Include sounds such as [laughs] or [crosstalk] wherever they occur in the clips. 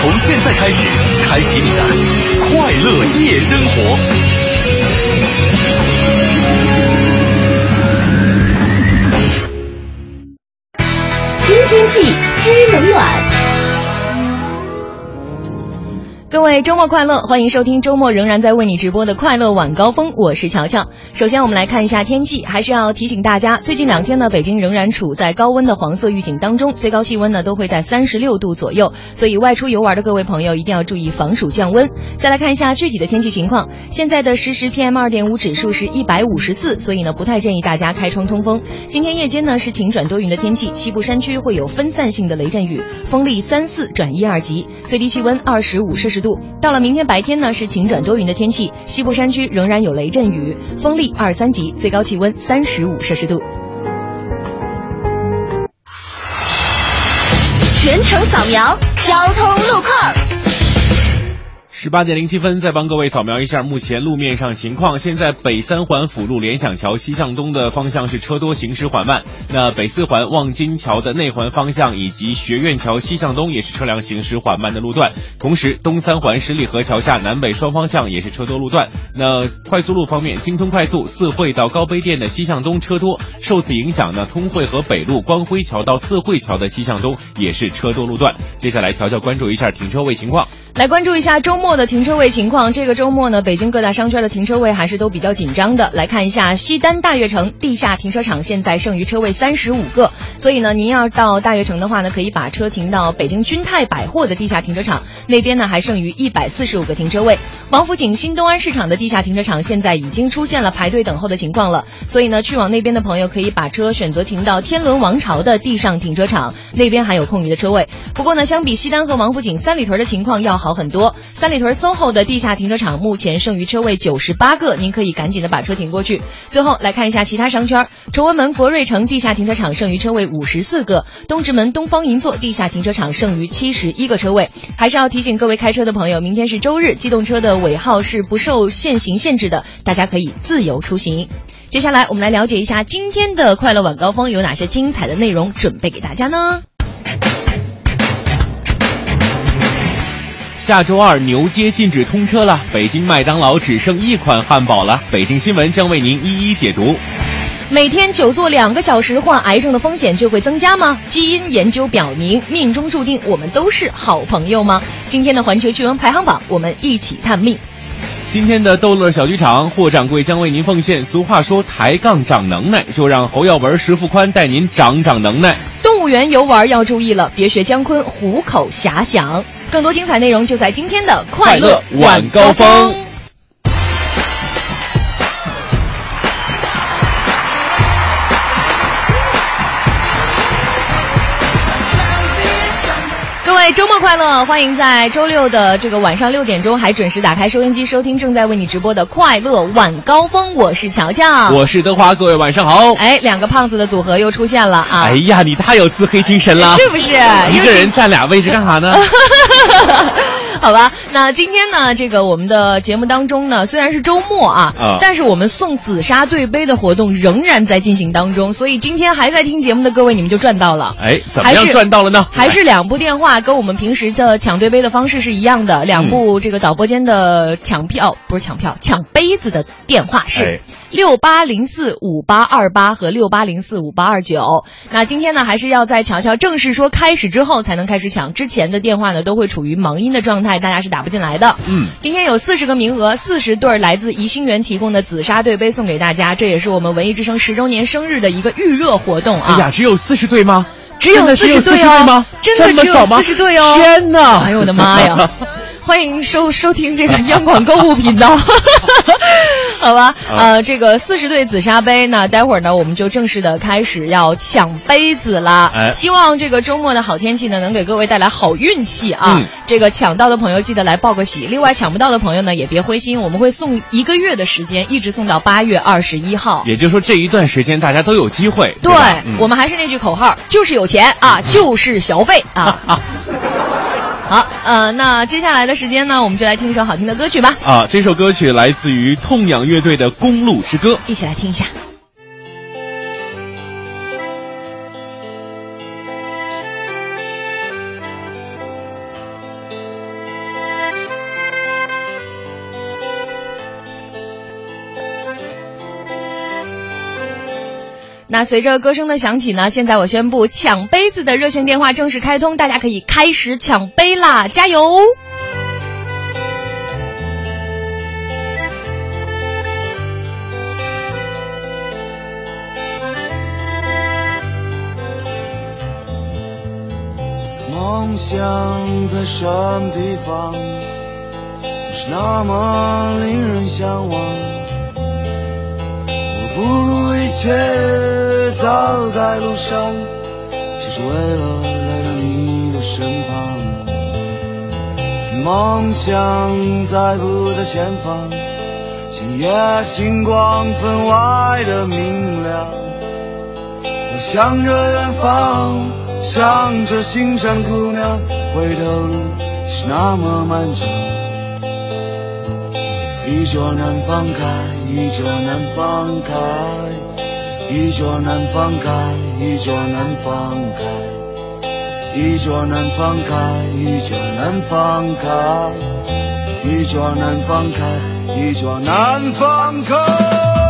从现在开始，开启你的快乐夜生活。知天气，知冷暖。各位周末快乐，欢迎收听周末仍然在为你直播的快乐晚高峰，我是乔乔。首先我们来看一下天气，还是要提醒大家，最近两天呢，北京仍然处在高温的黄色预警当中，最高气温呢都会在三十六度左右，所以外出游玩的各位朋友一定要注意防暑降温。再来看一下具体的天气情况，现在的实时 PM 二点五指数是一百五十四，所以呢不太建议大家开窗通风。今天夜间呢是晴转多云的天气，西部山区会有分散性的雷阵雨，风力三四转一二级，最低气温二十五摄氏度。到了明天白天呢是晴转多云的天气，西部山区仍然有雷阵雨，风力二三级，最高气温三十五摄氏度。全程扫描交通路况。十八点零七分，再帮各位扫描一下目前路面上情况。现在北三环辅路联想桥西向东的方向是车多，行驶缓慢。那北四环望京桥的内环方向以及学院桥西向东也是车辆行驶缓慢的路段。同时，东三环十里河桥下南北双方向也是车多路段。那快速路方面，京通快速四惠到高碑店的西向东车多，受此影响呢，通惠和北路光辉桥到四惠桥的西向东也是车多路段。接下来，乔乔关注一下停车位情况。来关注一下周末的停车位情况。这个周末呢，北京各大商圈的停车位还是都比较紧张的。来看一下西单大悦城地下停车场，现在剩余车位三十五个，所以呢，您要到大悦城的话呢，可以把车停到北京君泰百货的地下停车场，那边呢还剩余一百四十五个停车位。王府井新东安市场的地下停车场现在已经出现了排队等候的情况了，所以呢，去往那边的朋友可以把车选择停到天伦王朝的地上停车场，那边还有空余的车位。不过呢，相比西单和王府井，三里屯的情况要好很多。三里屯 SOHO 的地下停车场目前剩余车位九十八个，您可以赶紧的把车停过去。最后来看一下其他商圈，崇文门国瑞城地下停车场剩余车位五十四个，东直门东方银座地下停车场剩余七十一个车位。还是要提醒各位开车的朋友，明天是周日，机动车的尾号是不受限行限制的，大家可以自由出行。接下来我们来了解一下今天的快乐晚高峰有哪些精彩的内容准备给大家呢？下周二牛街禁止通车了，北京麦当劳只剩一款汉堡了。北京新闻将为您一一解读。每天久坐两个小时，患癌症的风险就会增加吗？基因研究表明，命中注定我们都是好朋友吗？今天的环球趣闻排行榜，我们一起探秘。今天的逗乐小剧场，霍掌柜将为您奉献。俗话说抬杠长能耐，就让侯耀文、石富宽带您长长能耐。动物园游玩要注意了，别学姜昆虎口遐想。更多精彩内容就在今天的快乐晚高峰。周末快乐！欢迎在周六的这个晚上六点钟还准时打开收音机收听正在为你直播的快乐晚高峰，我是乔乔，我是德华，各位晚上好。哎，两个胖子的组合又出现了啊！哎呀，你太有自黑精神了，是不是？一个人占俩位置干啥呢？[laughs] [laughs] 好吧，那今天呢，这个我们的节目当中呢，虽然是周末啊，啊但是我们送紫砂对杯的活动仍然在进行当中，所以今天还在听节目的各位，你们就赚到了。哎，怎么样赚到了呢？还是两部电话跟我们平时的抢对杯的方式是一样的，两部这个导播间的抢票不是抢票抢杯子的电话是哎六八零四五八二八和六八零四五八二九。那今天呢，还是要在乔乔正式说开始之后才能开始抢，之前的电话呢都会处于忙音的状态，大家是打不进来的。嗯，今天有四十个名额，四十对来自怡兴园提供的紫砂对杯送给大家，这也是我们文艺之声十周年生日的一个预热活动啊！哎呀，只有四十对吗？只有真的只有40对哦吗？真的只有这么少吗40对哦天哪！哎呦我的妈呀！[laughs] 欢迎收收听这个 [laughs] 央广购物频道。[laughs] 好吧，呃，这个四十对紫砂杯，那待会儿呢，我们就正式的开始要抢杯子啦。哎希望这个周末的好天气呢，能给各位带来好运气啊。嗯这个抢到的朋友记得来报个喜，另外抢不到的朋友呢，也别灰心，我们会送一个月的时间，一直送到八月二十一号。也就是说这一段时间大家都有机会。对我们还是那句口号，就是有钱啊，就是消费啊。[laughs] 好，呃，那接下来的时间呢，我们就来听一首好听的歌曲吧，啊，这首歌曲来自于痛仰乐队的《公路之歌》。一起来听一下。那随着歌声的响起呢，现在我宣布抢杯子的热线电话正式开通，大家可以开始抢杯啦，加油！梦想在什么地方，总是那么令人向往。不顾一切走在路上，就是为了来到你的身旁。梦想在不在前方，今夜星光分外的明亮。我向着远方，向着心上姑娘，回头路是那么漫长。一桌难放开，一桌难放开，一桌难放开，一桌难放开，一桌难放开，一桌难放开，一桌难放开，一桌难放开。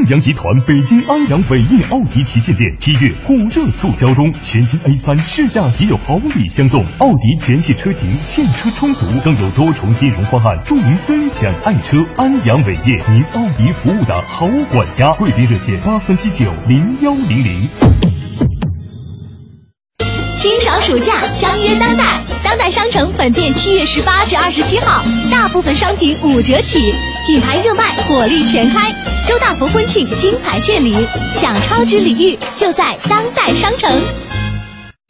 庆阳集团北京安阳伟业奥迪旗舰店七月火热促销中，全新 A 三试驾即有好礼相送，奥迪全系车型现车充足，更有多重金融方案助您分享爱车。安阳伟业，您奥迪服务的好管家，贵宾热线八三七九零幺零零。清爽暑假，相约当代。当代商城本店七月十八至二十七号，大部分商品五折起，品牌热卖，火力全开。周大福婚庆精彩献礼，享超值礼遇就在当代商城。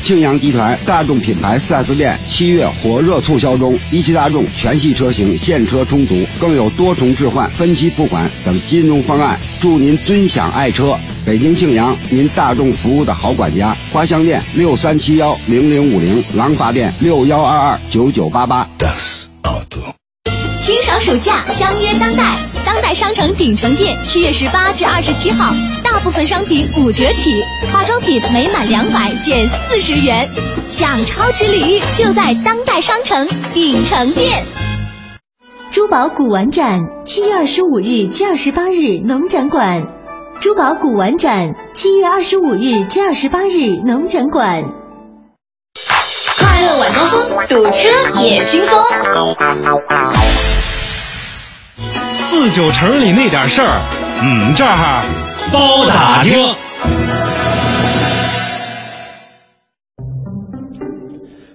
庆阳集团大众品牌 4S 店七月火热促销中，一汽大众全系车型现车充足，更有多重置换、分期付款等金融方案，祝您尊享爱车。北京庆阳，您大众服务的好管家。花乡店六三七幺零零五零，廊坊店六幺二二九九八八。清爽暑假，相约当代。当代商城鼎城店七月十八至二十七号，大部分商品五折起，化妆品每满两百减四十元，享超值礼遇就在当代商城鼎城店。珠宝古玩展七月二十五日至二十八日农展馆，珠宝古玩展七月二十五日至二十八日农展馆。快乐晚高峰，堵车也轻松。四九城里那点事儿，嗯，这儿包打听。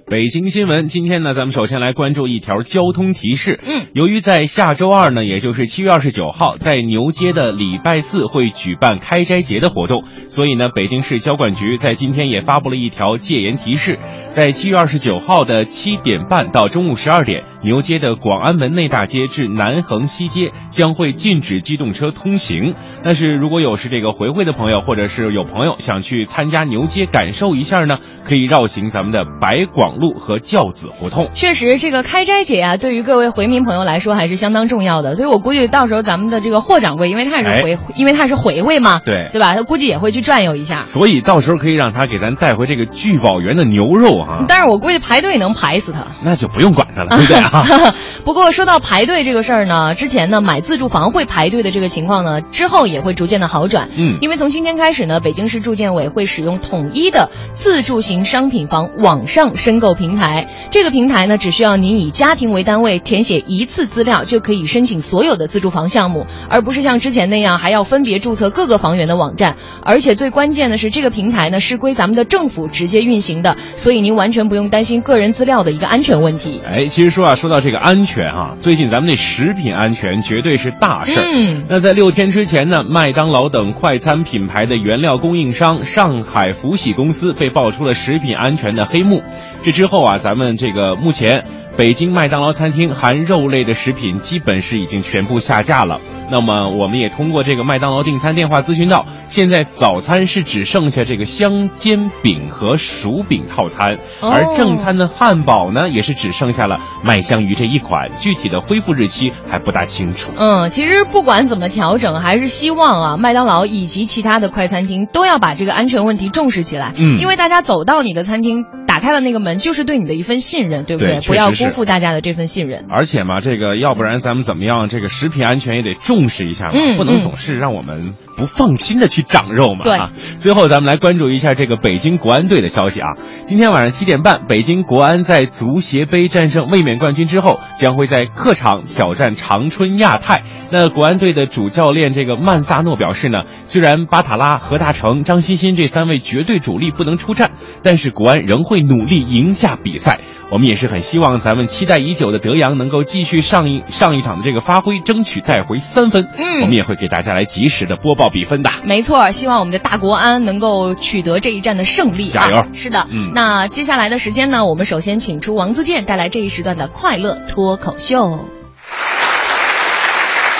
北京新闻，今天呢，咱们首先来关注一条交通提示。嗯，由于在下周二呢，也就是七月二十九号，在牛街的礼拜四会举办开斋节的活动，所以呢，北京市交管局在今天也发布了一条戒严提示，在七月二十九号的七点半到中午十二点，牛街的广安门内大街至南横西街将会禁止机动车通行。但是如果有是这个回会的朋友，或者是有朋友想去参加牛街感受一下呢，可以绕行咱们的白广路和教子胡同。确实，这个开斋节啊，对于各位回民朋友来说还是相当重要的。所以我估计到时候咱们的这个霍掌柜，因为他也是回，因为他是回回嘛，对对吧？他估计也会去转悠一下。所以到时候可以让他给咱带回这个聚宝源的牛肉啊。但是我估计排队能排死他。那就不用管他了，对不对啊？[laughs] 不过说到排队这个事儿呢，之前呢买自住房会排队的这个情况呢，之后也会逐渐的好转。嗯，因为从今天开始呢，北京市住建委会使用统一的自住型商品房网上申购平台。这个平台呢，只需要您以家庭为单位填写一次资料，就可以申请所有的自住房项目，而不是像之前那样还要分别注册各个房源的网站。而且最关键的是，这个平台呢是归咱们的政府直接运行的，所以您完全不用担心个人资料的一个安全问题。哎，其实说啊，说到这个安全啊，最近咱们那食品安全绝对是大事儿。嗯，那在六天之前呢，麦当劳等快餐品牌的原料供应商上海福喜公司被爆出了食品安全的黑幕。这之后啊，咱们这个目前北京麦当劳餐厅含肉类的食品基本是已经全部下架了。那么我们也通过这个麦当劳订餐电话咨询到，现在早餐是只剩下这个香煎饼和薯饼套餐，哦而正餐的汉堡呢，也是只剩下了麦香鱼这一款，具体的恢复日期还不大清楚。嗯，其实不管怎么调整，还是希望啊，麦当劳以及其他的快餐厅都要把这个安全问题重视起来。嗯因为大家走到你的餐厅，打开了那个门，就是对你的一份信任，对不对不要辜负大家的这份信任。而且嘛，这个要不然咱们怎么样？这个食品安全也得重视一下嘛，嗯不能总是让我们不放心的去长肉嘛。对啊。最后咱们来关注一下这个北京国安队的消息啊。今天晚上七点半，北京国安在足协杯战胜卫冕冠军之后，将会在客场挑战长春亚泰。那国安队的主教练这个曼萨诺表示呢，虽然巴塔拉、何大成、张欣欣这三位绝对主力不能出战，但是国安仍会努力赢下比赛。我们也是很希望咱们期待已久的德阳能够继续上一上一场的这个发挥，争取带回三分。嗯我们也会给大家来及时的播报比分的。没错，希望我们的大国安能够取得这一战的胜利、啊。加油是的，嗯那接下来的时间呢，我们首先请出王自健带来这一时段的快乐脱口秀。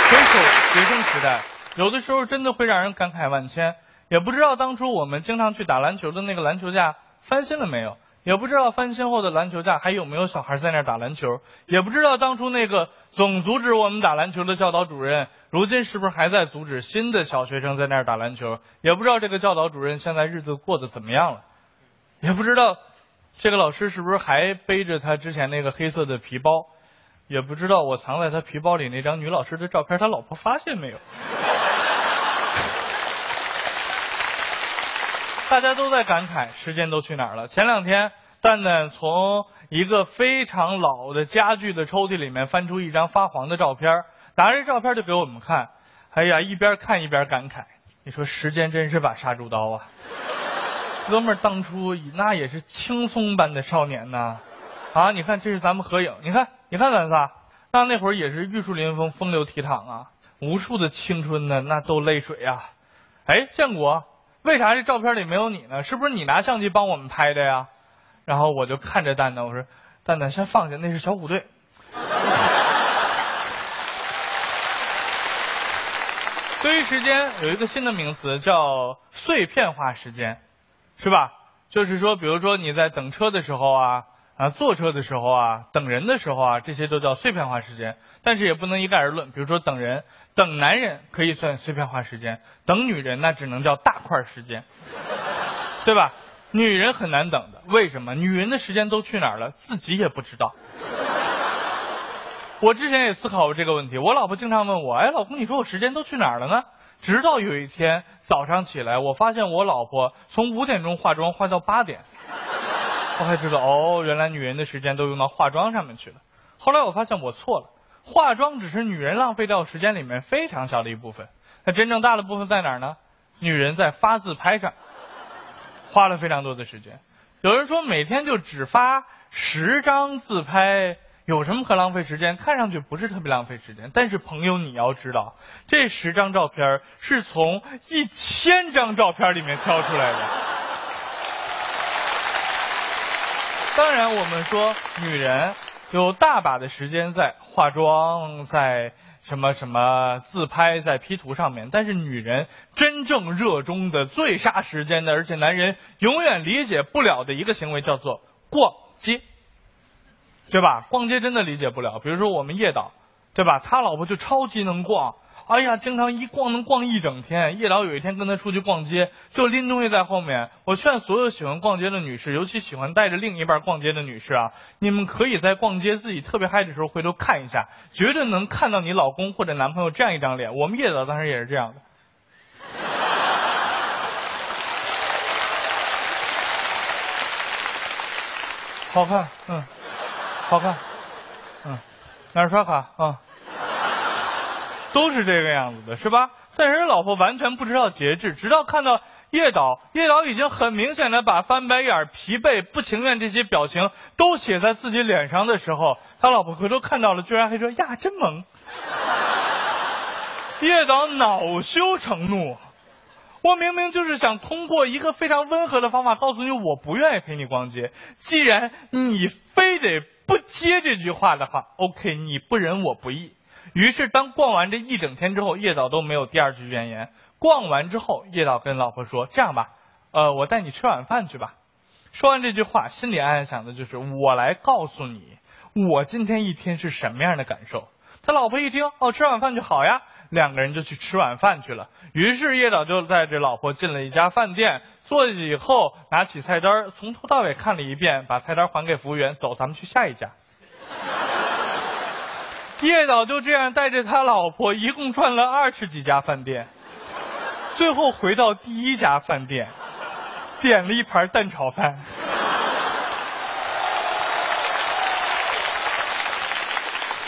回首学生时代，有的时候真的会让人感慨万千。也不知道当初我们经常去打篮球的那个篮球架翻新了没有，也不知道翻新后的篮球架还有没有小孩在那打篮球，也不知道当初那个总阻止我们打篮球？的教导主任，如今是不是还在阻止新的小学生在那儿打篮球，也不知道这个教导主任现在日子过得怎么样了，也不知道这个老师是不是还背着他之前那个黑色的皮包，也不知道我藏在他皮包里那张女老师的照片，他老婆发现没有。[laughs] 大家都在感慨时间都去哪儿了。前两天，蛋蛋从一个非常老的家具的抽屉里面翻出一张发黄的照片，拿着照片就给我们看。哎呀，一边看一边感慨，你说时间真是把杀猪刀啊！哥们儿当初那也是青松般的少年呐，啊，你看这是咱们合影，你看，你看咱仨，那那会儿也是玉树临风、风流倜傥啊，无数的青春呢，那都泪水啊。哎，建国。为啥这照片里没有你呢？是不是你拿相机帮我们拍的呀？然后我就看着蛋蛋，我说：“蛋蛋，先放下，那是小虎队。”对于时间有一个新的名词叫碎片化时间，是吧？就是说，比如说你在等车的时候啊。啊，坐车的时候啊，等人的时候啊，这些都叫碎片化时间。但是也不能一概而论。比如说等人，等男人可以算碎片化时间，等女人那只能叫大块时间，对吧？女人很难等的，为什么？女人的时间都去哪儿了，自己也不知道。我之前也思考过这个问题，我老婆经常问我，哎，老公，你说我时间都去哪儿了呢？直到有一天早上起来，我发现我老婆从五点钟化妆化到八点。我才知道哦，原来女人的时间都用到化妆上面去了。后来我发现我错了，化妆只是女人浪费掉时间里面非常小的一部分。那真正大的部分在哪儿呢？女人在发自拍上花了非常多的时间。有人说每天就只发十张自拍，有什么可浪费时间？看上去不是特别浪费时间。但是朋友你要知道，这十张照片是从一千张照片里面挑出来的。当然，我们说女人有大把的时间在化妆，在什么什么自拍，在 P 图上面。但是，女人真正热衷的、最杀时间的，而且男人永远理解不了的一个行为，叫做逛街，对吧？逛街真的理解不了。比如说我们叶导，对吧？他老婆就超级能逛。哎呀，经常一逛能逛一整天。叶导有一天跟他出去逛街，就拎东西在后面。我劝所有喜欢逛街的女士，尤其喜欢带着另一半逛街的女士啊，你们可以在逛街自己特别嗨的时候回头看一下，绝对能看到你老公或者男朋友这样一张脸。我们叶导当时也是这样的，好看，嗯，好看，嗯，哪儿刷卡啊？都是这个样子的，是吧？但是老婆完全不知道节制，直到看到叶导，叶导已经很明显的把翻白眼、疲惫、不情愿这些表情都写在自己脸上的时候，他老婆回头看到了，居然还说呀，真萌。[laughs] 叶导恼羞成怒，我明明就是想通过一个非常温和的方法告诉你，我不愿意陪你逛街。既然你非得不接这句话的话，OK，你不仁我不义。于是，当逛完这一整天之后，叶导都没有第二句怨言。逛完之后，叶导跟老婆说：“这样吧，呃，我带你吃晚饭去吧。”说完这句话，心里暗暗想的就是：“我来告诉你，我今天一天是什么样的感受。”他老婆一听，哦，吃晚饭就好呀，两个人就去吃晚饭去了。于是，叶导就带着老婆进了一家饭店，坐下以后，拿起菜单，从头到尾看了一遍，把菜单还给服务员，走，咱们去下一家。叶导就这样带着他老婆，一共转了二十几家饭店，最后回到第一家饭店，点了一盘蛋炒饭。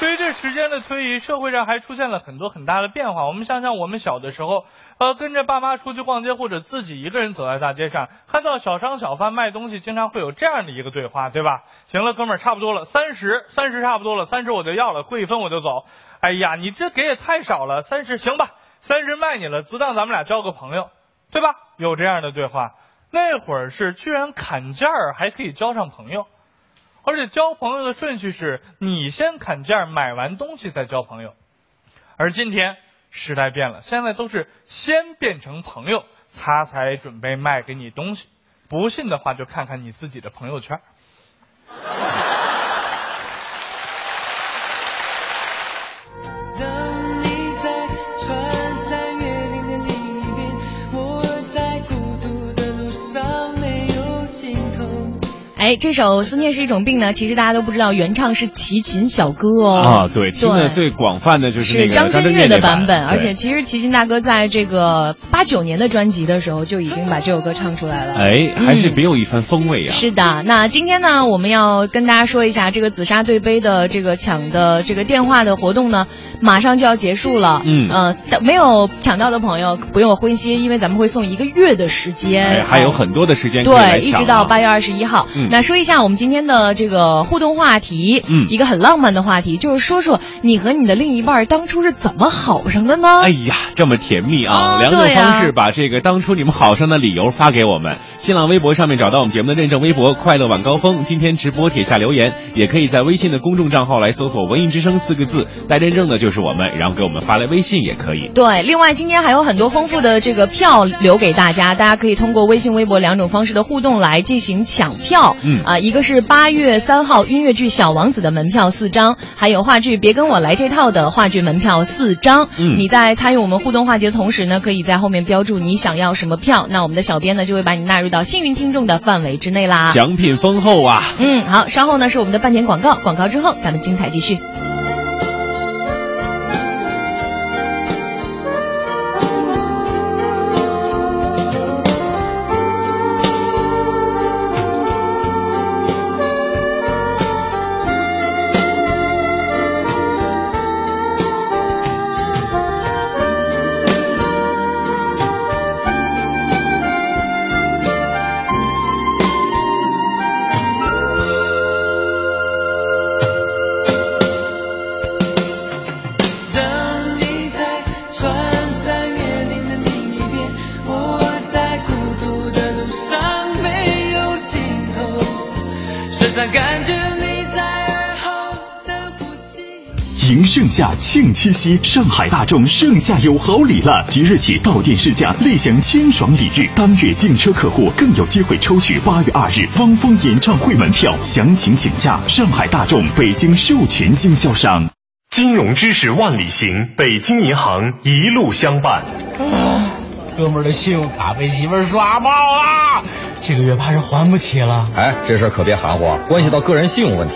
随着时间的推移，社会上还出现了很多很大的变化。我们想想，我们小的时候，呃，跟着爸妈出去逛街，或者自己一个人走在大街上，看到小商小贩卖东西，经常会有这样的一个对话，对吧？行了，哥们儿，差不多了，三十，三十差不多了，三十我就要了，贵一分我就走。哎呀，你这给也太少了，三十行吧，三十卖你了，只当咱们俩交个朋友，对吧？有这样的对话，那会儿是居然砍价还可以交上朋友。而且交朋友的顺序是你先砍价，买完东西再交朋友。而今天时代变了，现在都是先变成朋友，他才准备卖给你东西。不信的话就看看你自己的朋友圈。哎，这首《思念是一种病》呢，其实大家都不知道，原唱是齐秦小哥哦。啊，对，听的最广泛的就是那个张震岳的版本，而且其实齐秦大哥在这个八九年的专辑的时候就已经把这首歌唱出来了。哎，还是嗯别有一番风味啊。是的，那今天呢，我们要跟大家说一下这个紫砂对杯的这个抢的这个电话的活动呢，马上就要结束了。嗯呃，没有抢到的朋友不用灰心，因为咱们会送一个月的时间，哎，还有很多的时间可以来对，一直到八月二十一号。嗯那说一下我们今天的这个互动话题，嗯一个很浪漫的话题，就是说说你和你的另一半当初是怎么好上的呢？哎呀，这么甜蜜啊！啊两种方式把这个当初你们好上的理由发给我们。新浪微博上面找到我们节目的认证微博“快乐晚高峰”，今天直播帖下留言，也可以在微信的公众账号来搜索“文艺之声”四个字，带认证的就是我们，然后给我们发来微信也可以。对，另外今天还有很多丰富的这个票留给大家，大家可以通过微信、微博两种方式的互动来进行抢票。嗯啊、一个是八月三号音乐剧《小王子》的门票四张，还有话剧《别跟我来这套》的话剧门票四张。嗯你在参与我们互动话题的同时呢，可以在后面标注你想要什么票，那我们的小编呢就会把你纳入到幸运听众的范围之内啦。奖品丰厚啊！嗯，好，稍后呢是我们的半点广告，广告之后咱们精彩继续。迎盛夏，庆七夕，上海大众盛夏有好礼了！即日起到店试驾，立享清爽礼遇。当月订车客户更有机会抽取八月二日汪峰演唱会门票，详情请假上海大众北京授权经销商。金融知识万里行，北京银行一路相伴。啊，哥们儿的信用卡被媳妇儿刷爆了，这个月怕是还不起了。哎，这事儿可别含糊，关系到个人信用问题。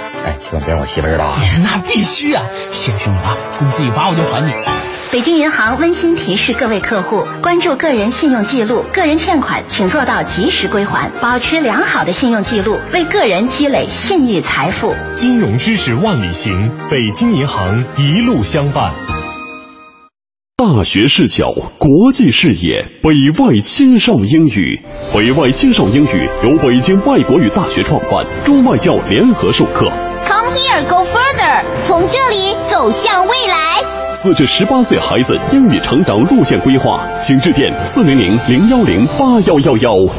哎，千万别让我媳妇知道啊。那必须啊！谢谢兄弟啊，工资一发我就还你。北京银行温馨提示各位客户：关注个人信用记录，个人欠款请做到及时归还，保持良好的信用记录，为个人积累信誉财富。金融知识万里行，北京银行一路相伴。大学视角，国际视野，北外青少英语。北外青少英语由北京外国语大学创办，中外教联合授课。Here, go further，从这里走向未来。四至十八岁孩子英语成长路线规划，请致电四零零零幺零八幺幺幺。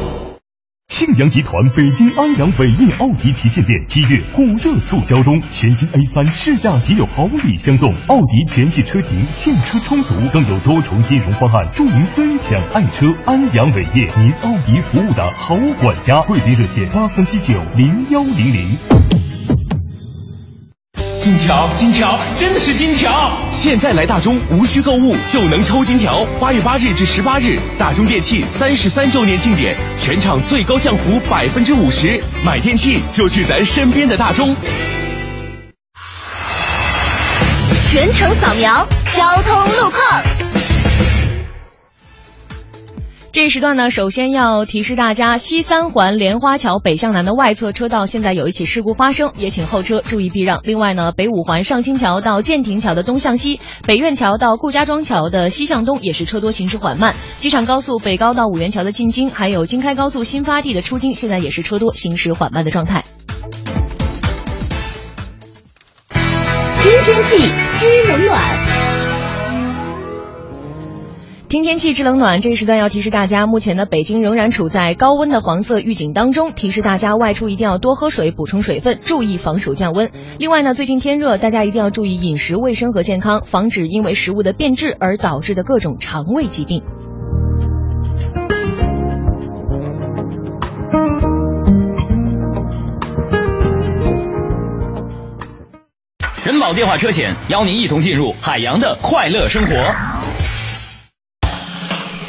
庆阳集团北京安阳伟业奥迪旗舰店七月火热促销中，全新 A 三试驾即有好礼相送，奥迪全系车型现车充足，更有多重金融方案助您分享爱车。安阳伟业，您奥迪服务的好管家，贵宾热线八三七九零幺零零。金条，金条，真的是金条！现在来大中，无需购物就能抽金条。八月八日至十八日，大中电器三十三周年庆典，全场最高降幅百分之五十，买电器就去咱身边的大中。全程扫描交通路况。这时段呢，首先要提示大家，西三环莲花桥北向南的外侧车道现在有一起事故发生，也请后车注意避让。另外呢，北五环上清桥到建亭桥的东向西，北苑桥到顾家庄桥的西向东也是车多行驶缓慢。机场高速北高到五元桥的进京，还有京开高速新发地的出京，现在也是车多行驶缓慢的状态。知天气，知冷暖。听天气知冷暖，这一时段要提示大家，目前呢，北京仍然处在高温的黄色预警当中，提示大家外出一定要多喝水，补充水分，注意防暑降温。另外呢，最近天热，大家一定要注意饮食卫生和健康，防止因为食物的变质而导致的各种肠胃疾病。人保电话车险邀您一同进入海洋的快乐生活。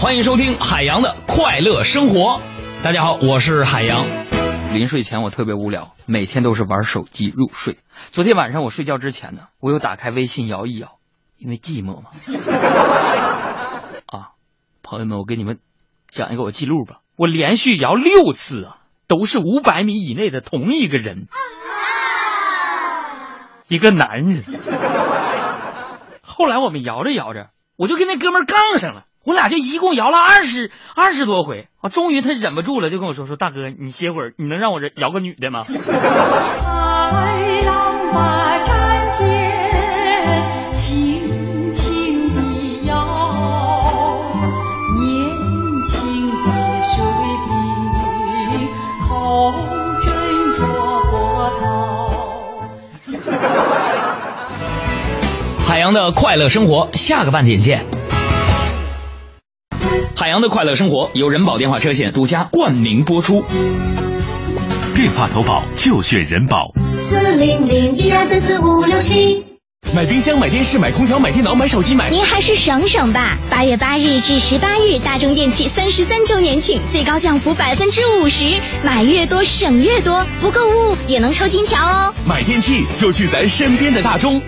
欢迎收听海洋的快乐生活。大家好，我是海洋。临睡前我特别无聊，每天都是玩手机入睡。昨天晚上我睡觉之前呢，我又打开微信摇一摇，因为寂寞嘛。[laughs] 啊，朋友们，我给你们讲一个我记录吧，我连续摇六次啊，都是五百米以内的同一个人，一个男人。后来我们摇着摇着，我就跟那哥们儿杠上了。我俩就一共摇了二十二十多回啊，终于他忍不住了，就跟我说说大哥，你歇会儿，你能让我这摇个女的吗？海浪把战舰轻轻地摇，年轻的水兵口斟酌波涛。海洋的快乐生活，下个半点见。海洋的快乐生活由人保电话车险独家冠名播出。电话投保就选人保。四零零一二三四五六七。买冰箱、买电视、买空调、买电脑、买手机、买……您还是省省吧。八月八日至十八日，大众电器三十三周年庆，最高降幅百分之五十，买越多省越多，不购物也能抽金条哦。买电器就去咱身边的大中。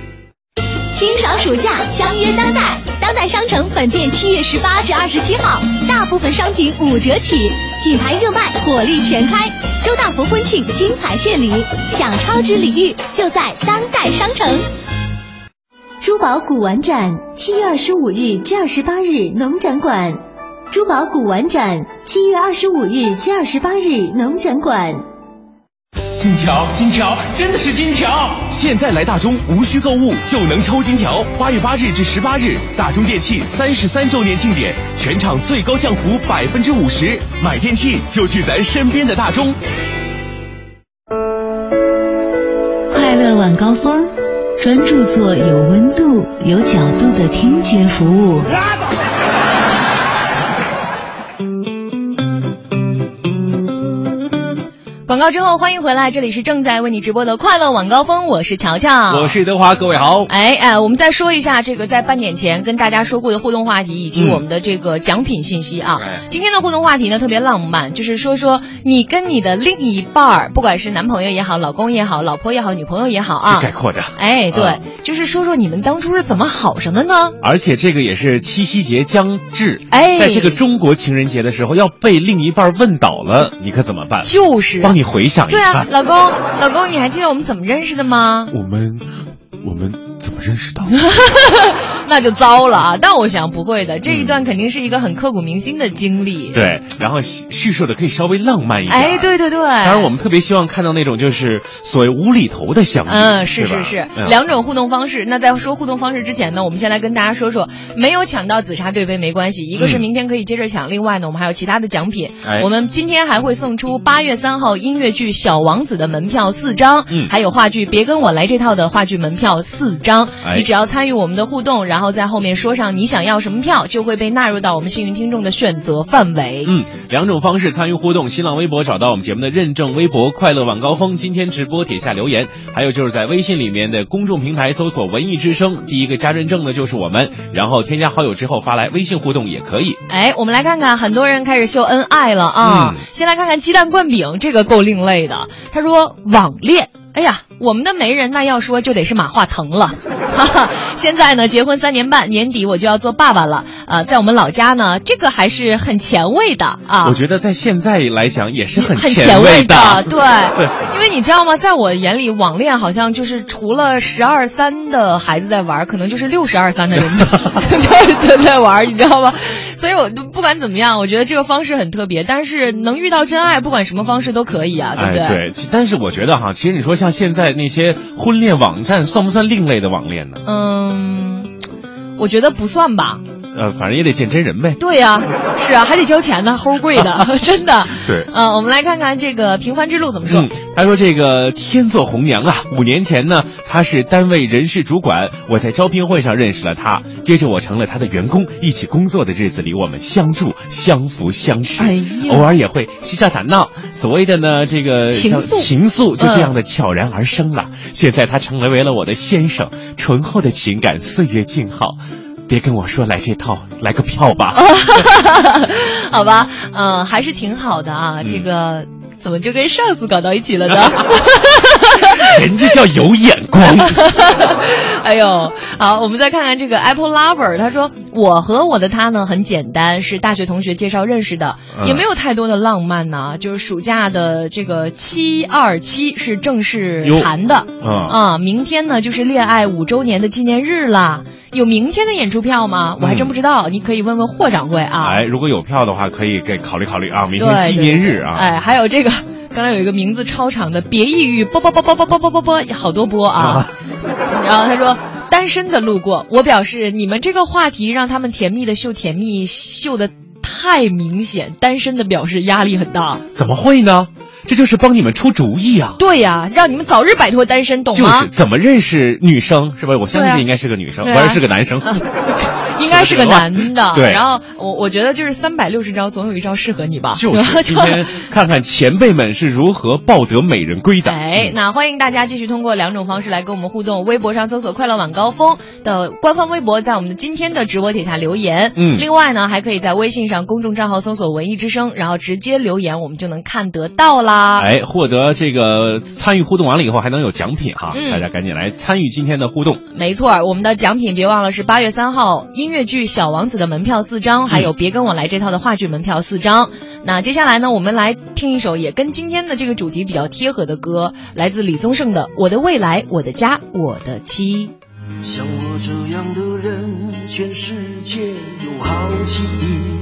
清爽暑假，相约当代。当代商城本店七月十八至二十七号，大部分商品五折起，品牌热卖，火力全开。周大福婚庆精彩献礼，享超值礼遇就在当代商城。珠宝古玩展，七月二十五日至二十八日，农展馆。珠宝古玩展，七月二十五日至二十八日，农展馆。金条，金条，真的是金条！现在来大中，无需购物就能抽金条。八月八日至十八日，大中电器三十三周年庆典，全场最高降幅百分之五十，买电器就去咱身边的大中。快乐晚高峰，专注做有温度、有角度的听觉服务。广告之后，欢迎回来，这里是正在为你直播的快乐晚高峰，我是乔乔，我是德华，各位好。哎哎，我们再说一下这个在半点前跟大家说过的互动话题，以及我们的这个奖品信息啊。哎今天的互动话题呢特别浪漫，就是说说你跟你的另一半儿，不管是男朋友也好，老公也好，老婆也好，女朋友也好啊，概括着。哎，对，啊就是说说你们当初是怎么好上的呢？而且这个也是七夕节将至，哎在这个中国情人节的时候，要被另一半问倒了，你可怎么办？就是帮你回想一下。对啊，老公，老公，你还记得我们怎么认识的吗？我们我们怎么认识的？[laughs] 那就糟了啊！但我想不会的，这一段肯定是一个很刻骨铭心的经历。对，然后叙叙述的可以稍微浪漫一点。哎，对对对。当然，我们特别希望看到那种就是所谓无厘头的相遇。嗯，是是是，嗯两种互动方式。那在说互动方式之前呢，我们先来跟大家说说，没有抢到紫砂对杯没关系，一个是嗯明天可以接着抢，另外呢，我们还有其他的奖品。哎我们今天还会送出八月三号音乐剧《小王子》的门票四张，嗯还有话剧《别跟我来这套》的话剧门票四张。哎你只要参与我们的互动，然后在后面说上你想要什么票，就会被纳入到我们幸运听众的选择范围。嗯，两种方式参与互动：新浪微博找到我们节目的认证微博“快乐晚高峰”，今天直播帖下留言；还有就是在微信里面的公众平台搜索“文艺之声”，第一个加认证的就是我们，然后添加好友之后发来微信互动也可以。哎，我们来看看，很多人开始秀恩爱了啊！嗯先来看看鸡蛋灌饼，这个够另类的。他说网恋哎呀，我们的媒人那要说就得是马化腾了。哈哈，现在呢，结婚三年半，年底我就要做爸爸了。啊、在我们老家呢，这个还是很前卫的啊。我觉得在现在来讲也是很很前前卫的，[laughs] 对，因为你知道吗，在我眼里，网恋好像就是除了十二三的孩子在玩，可能就是六十二三的人 [laughs] 在在在玩，你知道吗？所以我不管怎么样，我觉得这个方式很特别，但是能遇到真爱，不管什么方式都可以啊，对不对？哎，对，但是我觉得哈，其实你说像现在那些婚恋网站，算不算另类的网恋呢？嗯，我觉得不算吧。呃，反正也得见真人呗。对呀、是啊，还得交钱呢，齁贵的，[laughs] 真的。对。嗯、我们来看看这个平凡之路怎么说。嗯，他说这个天作红娘啊，五年前呢，他是单位人事主管，我在招聘会上认识了他，接着我成了他的员工，一起工作的日子里，我们相助、相扶、相持，哎偶尔也会嬉笑打闹，所谓的呢这个情愫情愫就这样嗯的悄然而生了。现在他成为为了我的先生，醇厚的情感，岁月静好。别跟我说来这套，来个票吧。[laughs] [laughs] 好吧，嗯、还是挺好的啊。这个怎么就跟上司搞到一起了呢？[laughs] 人家叫有眼光。[laughs] 哎呦，好，我们再看看这个 Apple Lover，他说我和我的他呢很简单，是大学同学介绍认识的，嗯也没有太多的浪漫呢、就是暑假的这个七二七是正式谈的，嗯啊，明天呢就是恋爱五周年的纪念日啦。有明天的演出票吗？我还真不知道，你可以问问霍掌柜啊。哎，如果有票的话，可以给考虑考虑啊，明天纪念日啊。哎，还有这个，刚才有一个名字超长的，别抑郁，波波波波波波波波波，好多波啊。然后他说。单身的路过，我表示你们这个话题让他们甜蜜的秀甜蜜秀的太明显，单身的表示压力很大。怎么会呢？这就是帮你们出主意啊。对呀、让你们早日摆脱单身，懂吗就？是怎么认识女生，是吧？我相对啊信应该是个女生，对啊是是个男生。应该是个男的。对然后我我觉得就是三百六十招，总有一招适合你吧。[laughs] 就是今天看看前辈们是如何抱得美人归的。哎，那欢迎大家继续通过两种方式来跟我们互动：微博上搜索“快乐晚高峰”的官方微博，在我们的今天的直播底下留言。嗯另外呢，还可以在微信上公众账号搜索“文艺之声”，然后直接留言，我们就能看得到啦。哎，获得这个参与互动完了以后，还能有奖品哈！嗯大家赶紧来参与今天的互动。没错，我们的奖品别忘了是八月三号音乐剧《小王子》的门票四张，还有《别跟我来》这套的话剧门票四张。那接下来呢，我们来听一首也跟今天的这个主题比较贴合的歌，来自李宗盛的《我的未来，我的家，我的妻》。像我这样的人，全世界有好几亿。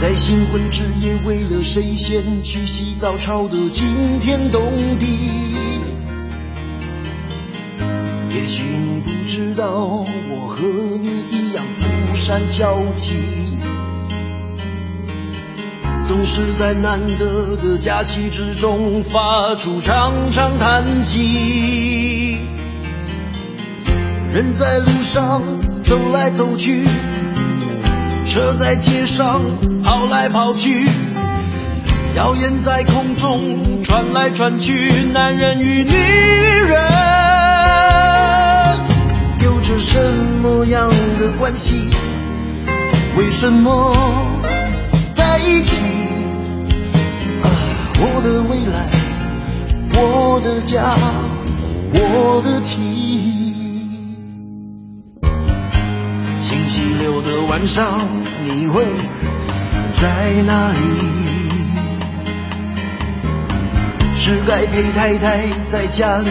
在新婚之夜，为了谁先去洗澡，吵得惊天动地。也许你不知道，我和你一样不善交际，总是在难得的假期之中发出长长叹息。人在路上走来走去，车在街上跑来跑去，谣言在空中传来传去，男人与女人什么样的关系？为什么在一起？啊，我的未来，我的家，我的妻。星期六的晚上，你会在哪里？是该陪太太在家里，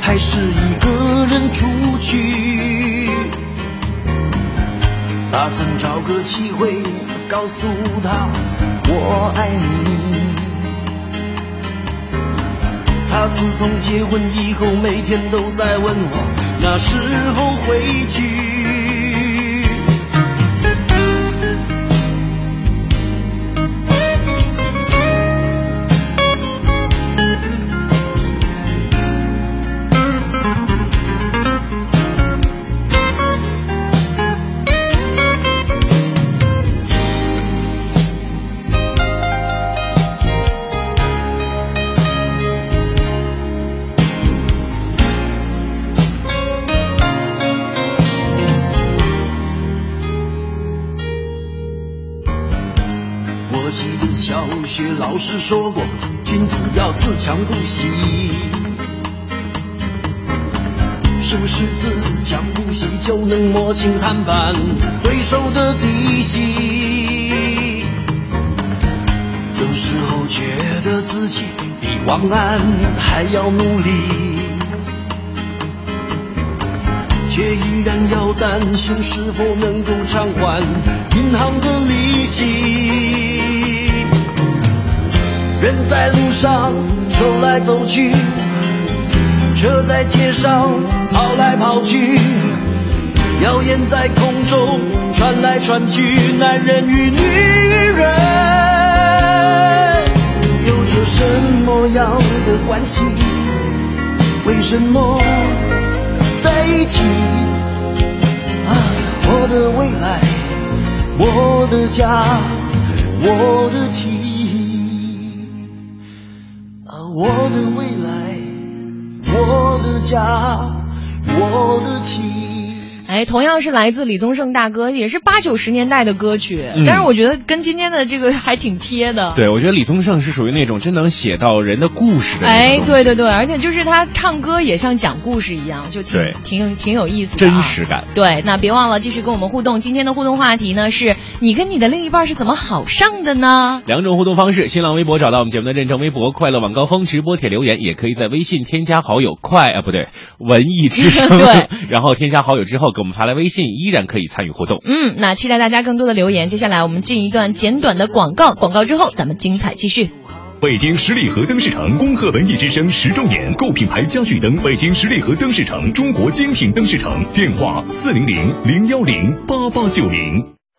还是一个人出去？打算找个机会告诉他我爱你。他自从结婚以后，每天都在问我那时候回去。能摸清谈判对手的底细？有时候觉得自己比王安还要努力，却依然要担心是否能够偿还银行的利息。人在路上走来走去，车在街上跑来跑去，谣言在空中传来传去，男人与女人有着什么样的关系？为什么在一起？啊，我的未来，我的家，我的妻。啊，我的未来，我的家，我的妻。哎，同样是来自李宗盛大哥，也是八九十年代的歌曲，嗯但是我觉得跟今天的这个还挺贴的。对，我觉得李宗盛是属于那种真能写到人的故事的哎，对对对，而且就是他唱歌也像讲故事一样，就挺对挺挺有意思的、啊，真实感。对，那别忘了继续跟我们互动。今天的互动话题呢是你跟你的另一半是怎么好上的呢？两种互动方式：新浪微博找到我们节目的认证微博“快乐晚高峰”直播帖留言，也可以在微信添加好友“快”啊不对，文艺之声，[laughs] 对，[laughs] 然后添加好友之后给我们发来微信，依然可以参与互动。嗯，那期待大家更多的留言。接下来我们进一段简短的广告，广告之后咱们精彩继续。北京十里河灯饰城恭贺文艺之声十周年，购品牌家具灯，北京十里河灯饰城，中国精品灯饰城，电话四零零零幺零八八九零。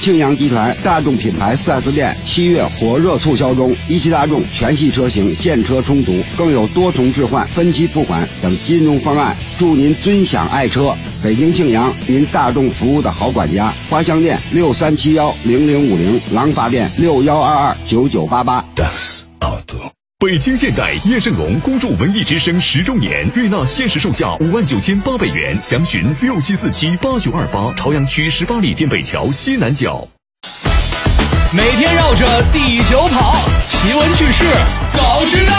庆阳集团大众品牌 4S 店七月火热促销中，一汽大众全系车型现车充足，更有多重置换、分期付款等金融方案，祝您尊享爱车。北京庆阳，您大众服务的好管家。花乡店六三七幺零零五零，廊坊店六幺二二九九八八。北京现代叶盛龙恭祝文艺之声十周年，悦纳限时售价五万九千八百元，详询六七四七八九二八，朝阳区十八里店北桥西南角。每天绕着地球跑，奇闻趣事早知道。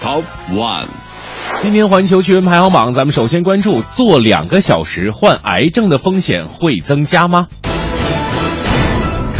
Top One。今天环球趣闻排行榜，咱们首先关注：坐两个小时患癌症的风险会增加吗？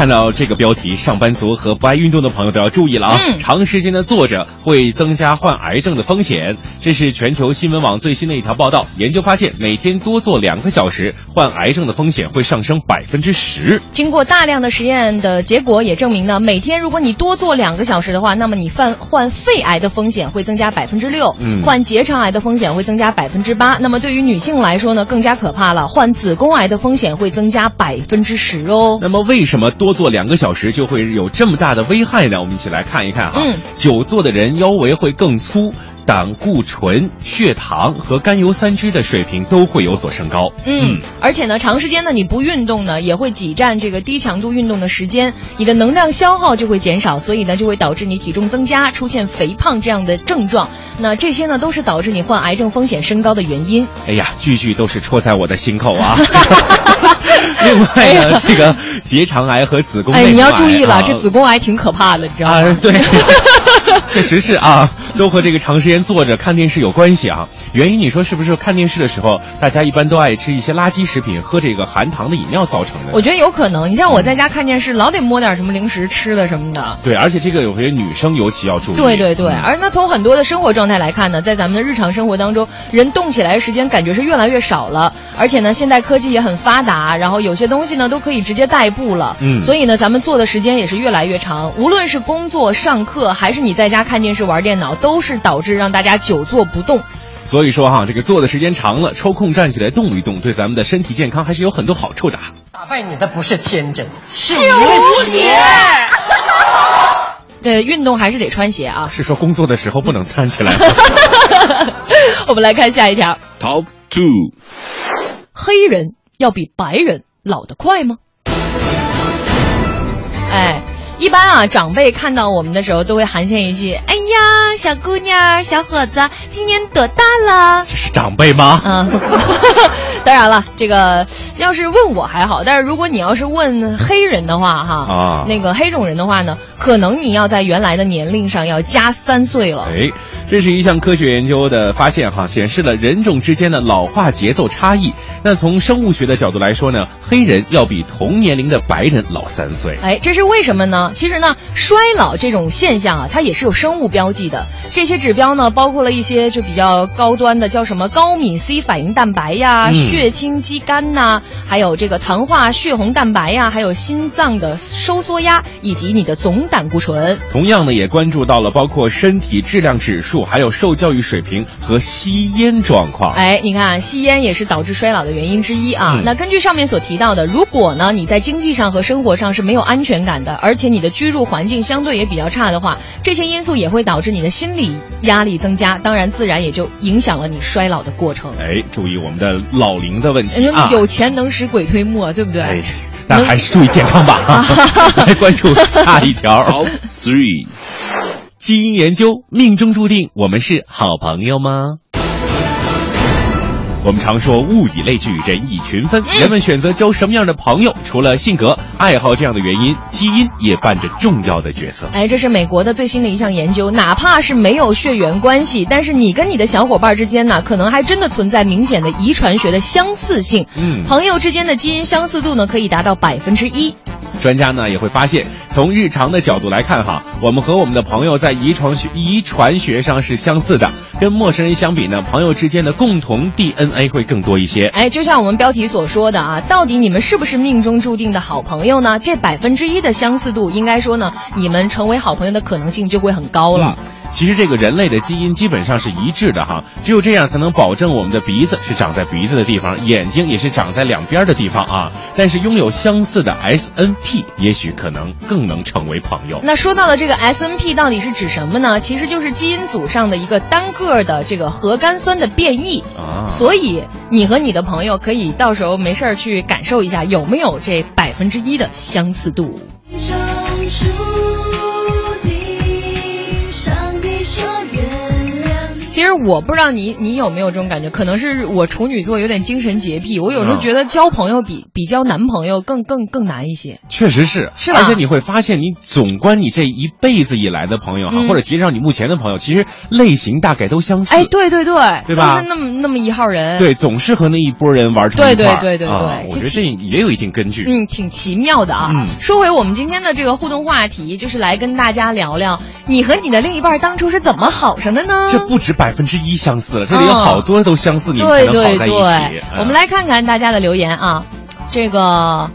看到这个标题，上班族和不爱运动的朋友都要注意了啊！嗯长时间的坐着会增加患癌症的风险。这是全球新闻网最新的一条报道。研究发现，每天多坐两个小时，患癌症的风险会上升百分之十。经过大量的实验的结果也证明呢，每天如果你多坐两个小时的话，那么你犯患肺癌的风险会增加百分之六，嗯患结肠癌的风险会增加百分之八。那么对于女性来说呢，更加可怕了，患子宫癌的风险会增加百分之十哦。那么为什么多坐两个小时就会有这么大的危害呢？我们一起来看一看啊。嗯，久坐的人腰围会更粗，胆固醇、血糖和甘油三酯的水平都会有所升高。嗯，而且呢，长时间呢你不运动呢，也会挤占这个低强度运动的时间，你的能量消耗就会减少，所以呢就会导致你体重增加，出现肥胖这样的症状。那这些呢都是导致你患癌症风险升高的原因。哎呀，句句都是戳在我的心口啊！[laughs] 另外呢，这个结肠癌和子宫癌、哎，你要注意了，啊这子宫癌挺可怕的，你知道吗？啊，对，确实是啊，都和这个长时间坐着看电视有关系啊。原因你说是不是？看电视的时候，大家一般都爱吃一些垃圾食品，喝这个含糖的饮料造成的。我觉得有可能。你像我在家看电视，老得摸点什么零食吃的什么的。对，而且这个有些女生尤其要注意。对对对，而那从很多的生活状态来看呢，在咱们的日常生活当中，人动起来的时间感觉是越来越少了，而且呢，现代科技也很发达，然后有些东西呢都可以直接代步了，嗯所以呢，咱们坐的时间也是越来越长。无论是工作、上课，还是你在家看电视、玩电脑，都是导致让大家久坐不动。所以说哈，这个坐的时间长了，抽空站起来动一动，对咱们的身体健康还是有很多好处的。打败你的不是天真，是无邪。[laughs] 对，运动还是得穿鞋啊。是说工作的时候不能站起来。[laughs] 我们来看下一条。Top two，黑人要比白人老得快吗？哎，一般啊，长辈看到我们的时候都会寒暄一句：“哎呀，小姑娘、小伙子，今年多大了？”这是长辈吗？啊，[laughs] 当然了，这个要是问我还好，但是如果你要是问黑人的话，哈，啊那个黑种人的话呢，可能你要在原来的年龄上要加三岁了。哎，这是一项科学研究的发现哈，显示了人种之间的老化节奏差异。那从生物学的角度来说呢，黑人要比同年龄的白人老三岁。哎，这是为什么呢？其实呢，衰老这种现象啊，它也是有生物标记的。这些指标呢，包括了一些就比较高端的，叫什么高敏 C 反应蛋白呀、嗯血清肌酐呐、还有这个糖化血红蛋白呀，还有心脏的收缩压，以及你的总胆固醇。同样呢，也关注到了包括身体质量指数，还有受教育水平和吸烟状况。哎，你看，吸烟也是导致衰老的原因之一啊。嗯那根据上面所提到的，如果呢你在经济上和生活上是没有安全感的，而且你的居住环境相对也比较差的话，这些因素也会导致你的心理压力增加，当然自然也就影响了你衰老的过程。哎，注意我们的老龄的问题啊！有钱能使鬼推磨，对不对？哎，但还是注意健康吧。啊、[laughs] [laughs] 来关注下一条。Three，基因研究命中注定我们是好朋友吗？我们常说物以类聚，人以群分。人们选择交什么样的朋友，除了性格、爱好这样的原因，基因也扮着重要的角色。哎，这是美国的最新的一项研究，哪怕是没有血缘关系，但是你跟你的小伙伴之间呢，可能还真的存在明显的遗传学的相似性。嗯朋友之间的基因相似度呢，可以达到百分之一。专家呢也会发现，从日常的角度来看哈，我们和我们的朋友在遗传学遗传学上是相似的，跟陌生人相比呢，朋友之间的共同 DNA 会更多一些。哎，就像我们标题所说的啊，到底你们是不是命中注定的好朋友呢？这百分之一的相似度，应该说呢，你们成为好朋友的可能性就会很高了。嗯其实这个人类的基因基本上是一致的哈，只有这样才能保证我们的鼻子是长在鼻子的地方，眼睛也是长在两边的地方啊。但是拥有相似的 SNP，也许可能更能成为朋友。那说到的这个 SNP 到底是指什么呢？其实就是基因组上的一个单个的这个核苷酸的变异。啊，所以你和你的朋友可以到时候没事儿去感受一下有没有这百分之一的相似度。其实我不知道你你有没有这种感觉，可能是我处女座有点精神洁癖，我有时候嗯觉得交朋友比比交男朋友更更更难一些。确实是，是吧而且你会发现，你总观你这一辈子以来的朋友哈，嗯或者其实上你目前的朋友，其实类型大概都相似。哎，对对对，对吧都是那么那么一号人。对，总是和那一波人玩成对对对对啊对我觉得这也有一定根据。嗯，挺奇妙的啊。嗯说回我们今天的这个互动话题，就是来跟大家聊聊你和你的另一半当初是怎么好上的呢？这不止百分之一相似了，这里有嗯好多都相似，你们才对能在一起。我们来看看大家的留言啊，这个。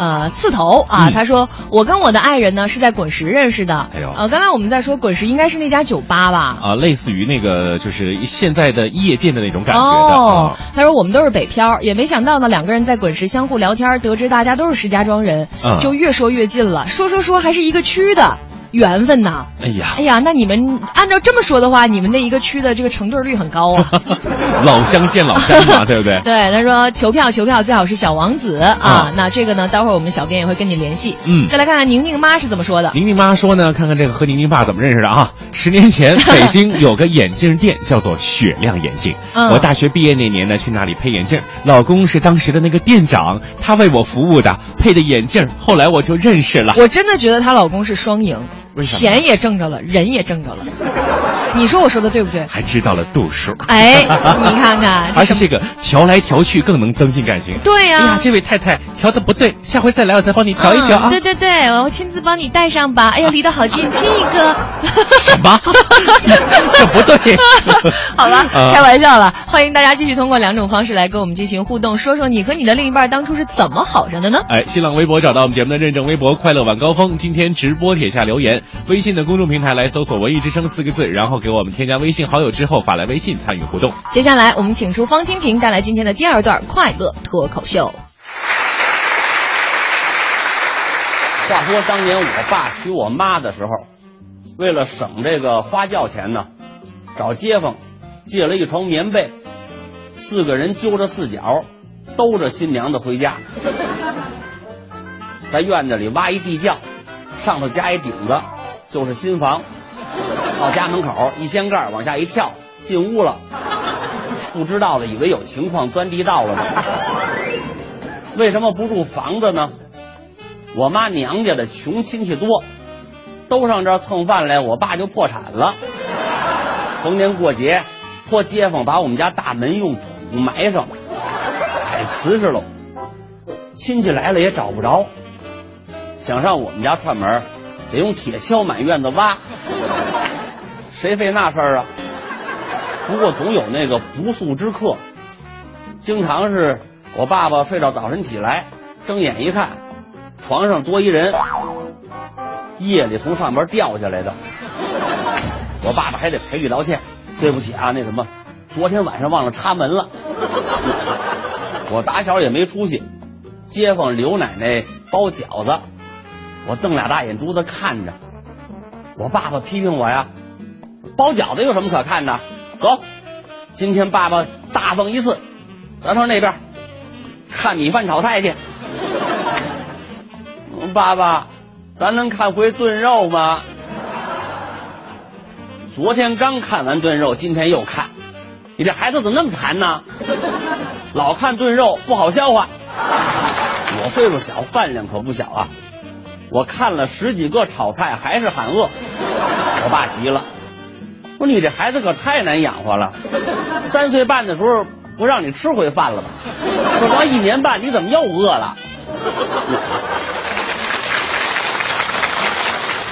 呃，刺头啊，嗯他说我跟我的爱人呢是在滚石认识的。哎呦呃，刚才我们在说滚石应该是那家酒吧吧？啊，类似于那个就是现在的夜店的那种感觉的。哦啊，他说我们都是北漂，也没想到呢，两个人在滚石相互聊天，得知大家都是石家庄人，嗯就越说越近了，说说说还是一个区的。缘分呐！哎呀，哎呀，那你们按照这么说的话，你们那一个区的这个成对率很高啊。[laughs] 老乡见老乡嘛，[laughs] 对不对？对，他说求票求票最好是小王子啊。那这个呢，待会儿我们小编也会跟你联系。嗯再来看看宁宁妈是怎么说的。宁宁妈说呢，看看这个和宁宁爸怎么认识的啊？十年前，[laughs] 北京有个眼镜店叫做雪亮眼镜。嗯我大学毕业那年呢，去那里配眼镜，老公是当时的那个店长，他为我服务的，配的眼镜，后来我就认识了。我真的觉得她老公是双赢，钱也挣着了，人也挣着了。你说我说的对不对？还知道了度数。哎，你看看，[laughs] 而且这个调来调去更能增进感情。对呀哎呀，这位太太调的不对，下回再来我再帮你调一调啊。嗯对对对，我亲自帮你戴上吧。哎呀，离得好近，亲一个。什么？[laughs] 这不对。[laughs] 好了，啊开玩笑了。欢迎大家继续通过两种方式来跟我们进行互动，说说你和你的另一半当初是怎么好上的呢？哎，新浪微博找到我们节目的认证微博“快乐晚高峰”，今天直播帖下留言；微信的公众平台来搜索“文艺之声”四个字，然后后给我们添加微信好友之后发来微信参与互动。接下来我们请出方清平带来今天的第二段快乐脱口秀。话说当年我爸娶我妈的时候，为了省这个花轿钱呢，找街坊借了一床棉被，四个人揪着四角，兜着新娘子回家，在院子里挖一地窖，上头加一顶子，就是新房。到家门口一掀盖往下一跳，进屋了。不知道的以为有情况，钻地道了呢。为什么不住房子呢？我妈娘家的穷亲戚多，都上这儿蹭饭来，我爸就破产了。逢年过节，托街坊把我们家大门用土埋上，踩瓷实喽。亲戚来了也找不着，想上我们家串门，得用铁锹满院子挖。谁费那事儿啊？不过总有那个不速之客，经常是我爸爸睡到早晨起来，睁眼一看，床上多一人，夜里从上边掉下来的。我爸爸还得赔礼道歉，对不起啊，那什么，昨天晚上忘了插门了。我打小也没出息，街坊刘奶奶包饺子，我瞪俩大眼珠子看着。我爸爸批评我呀，包饺子有什么可看的？走，今天爸爸大方一次，咱上那边看米饭炒菜去。爸爸，咱能看回炖肉吗？昨天刚看完炖肉，今天又看，你这孩子怎么那么馋呢？老看炖肉不好消化。我岁数小，饭量可不小啊。我看了十几个炒菜，还是喊饿。我爸急了，说你这孩子可太难养活了。三岁半的时候不让你吃回饭了吧？这刚一年半，你怎么又饿了？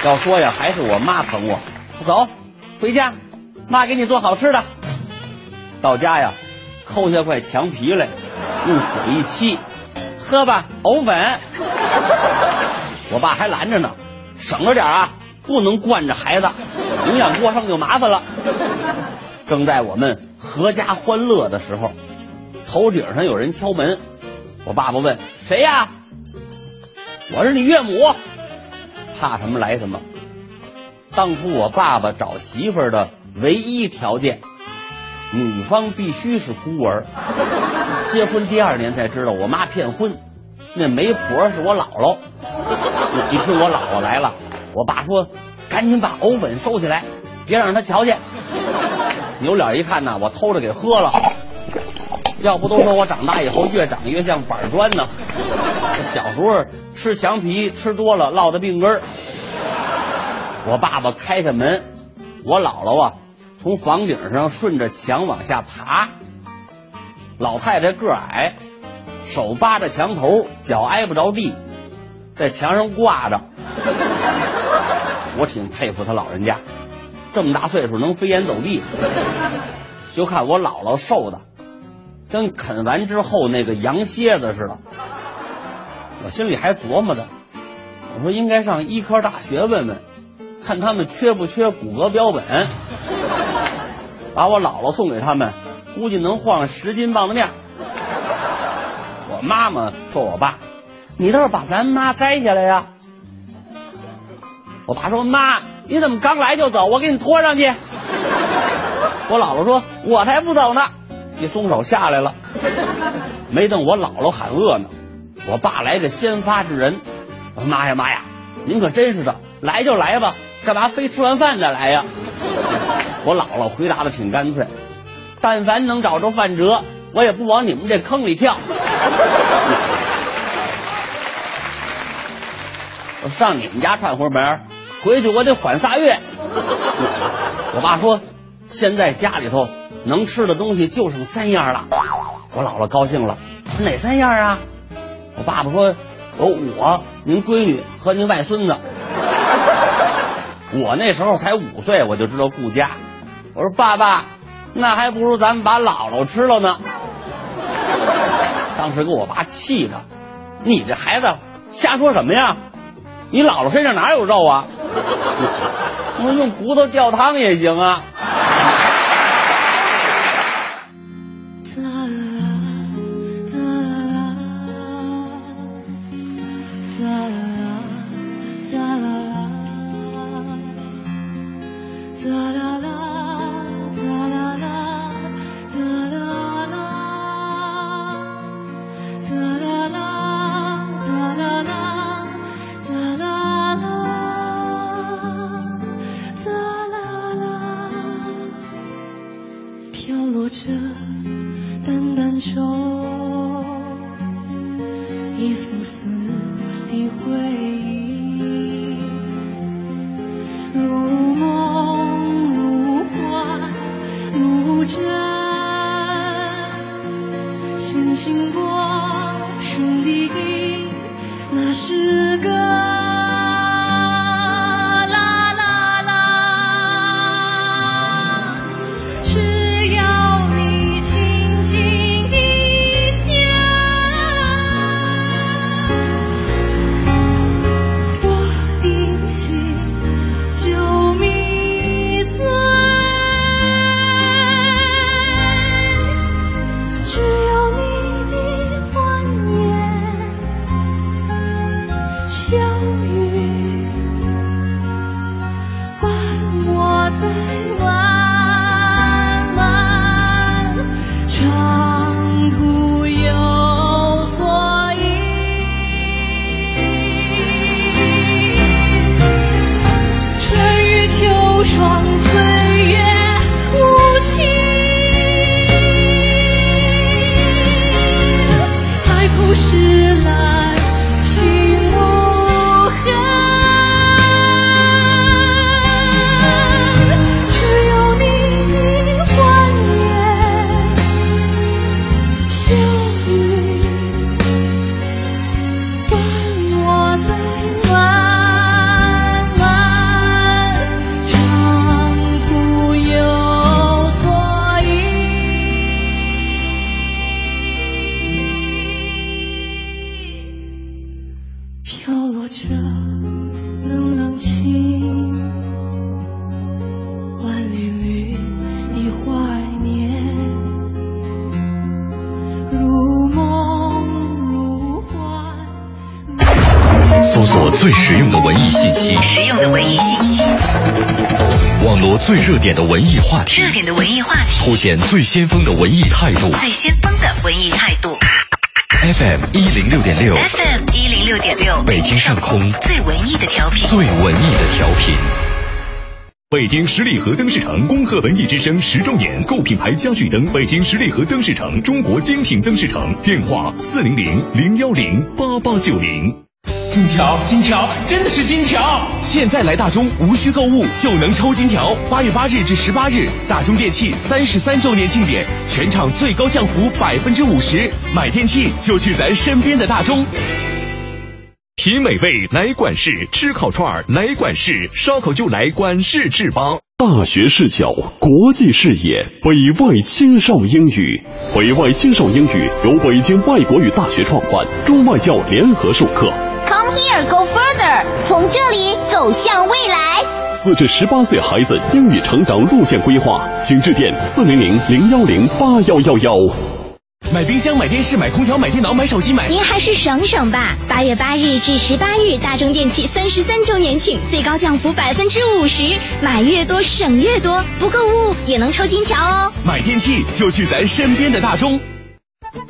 要说呀，还是我妈疼我。走，回家，妈给你做好吃的。到家呀，抠下块墙皮来，用水一沏，喝吧，藕粉。[laughs] 我爸还拦着呢，省着点啊，不能惯着孩子，营养过剩就麻烦了。正在我们阖家欢乐的时候，头顶上有人敲门。我爸爸问：“谁呀？”我是你岳母。怕什么来什么。当初我爸爸找媳妇的唯一条件，女方必须是孤儿。结婚第二年才知道，我妈骗婚，那媒婆是我姥姥。一听我姥姥来了，我爸说：“赶紧把藕粉收起来，别让他瞧见。[laughs] ”扭脸一看呐，我偷着给喝了。要不都说我长大以后越长越像板砖呢？小时候吃墙皮吃多了，落的病根儿。我爸爸开开门，我姥姥啊从房顶上顺着墙往下爬。老太太个矮，手扒着墙头，脚挨不着地，在墙上挂着。我挺佩服他老人家，这么大岁数能飞檐走壁。就看我姥姥瘦的，跟啃完之后那个羊蝎子似的。我心里还琢磨着，我说应该上医科大学问问，看他们缺不缺骨骼标本。把我姥姥送给他们，估计能换十斤棒子面。我妈妈说我爸，你倒是把咱妈摘下来呀。我爸说妈，你怎么刚来就走？我给你拖上去。我姥姥说，我才不走呢。一松手下来了，没等我姥姥喊饿呢。我爸来个先发制人，我说妈呀妈呀，您可真是的，来就来吧，干嘛非吃完饭再来呀？我姥姥回答的挺干脆，但凡能找着饭辙，我也不往你们这坑里跳。上你们家串会门，回去我得缓仨月。[laughs] 我爸说，现在家里头能吃的东西就剩三样了。我姥姥高兴了，哪三样啊？我爸爸说：“有我、您闺女和您外孙子。[laughs] ”我那时候才五岁，我就知道顾家。我说：“爸爸，那还不如咱们把姥姥吃了呢。”当时给我爸气的，你这孩子瞎说什么呀？你姥姥身上哪有肉啊？[laughs] 我说用骨头吊汤也行啊。话题，凸显最先锋的文艺态度。最先锋的文艺态度。FM 一零六点六，FM 一零六点六，北京上空最文艺的调频，最文艺的调频。北京十里河灯饰城恭贺文艺之声十周年，购品牌家具灯，北京十里河灯饰城，中国精品灯饰城，电话四零零零幺零八八九零。金条，金条，真的是金条！现在来大中无需购物就能抽金条。八月八日至十八日，大中电器三十三周年庆典，全场最高降幅百分之五十，买电器就去咱身边的大中。品美味来管事，吃烤串儿来管事，烧烤就来管事制吧。大学视角，国际视野，北外青少英语。北外青少英语由北京外国语大学创办，中外教联合授课。Come here, go further，从这里走向未来。四至十八岁孩子英语成长路线规划，请致电四零零零幺零八幺幺幺。买冰箱、买电视、买空调、买电脑、买手机、买……您还是省省吧。八月八日至十八日，大中电器三十三周年庆，最高降幅百分之五十，买越多省越多，不购物也能抽金条哦。买电器就去咱身边的大中。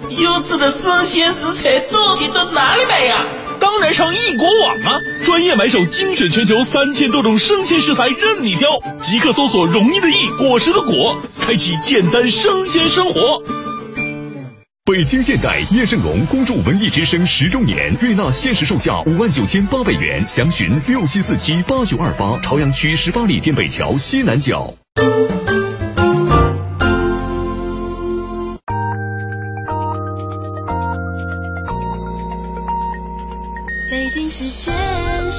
优质的生鲜食材到底到哪里买呀？当然上易果网啊！专业买手精选全球三千多种生鲜食材任你挑，即刻搜索“容易的易，果实的果”，开启简单生鲜生活。北京现代叶盛龙恭祝文艺之声十周年，悦纳限时售价五万九千八百元，详询六七四七八九二八，朝阳区十八里店北桥西南角。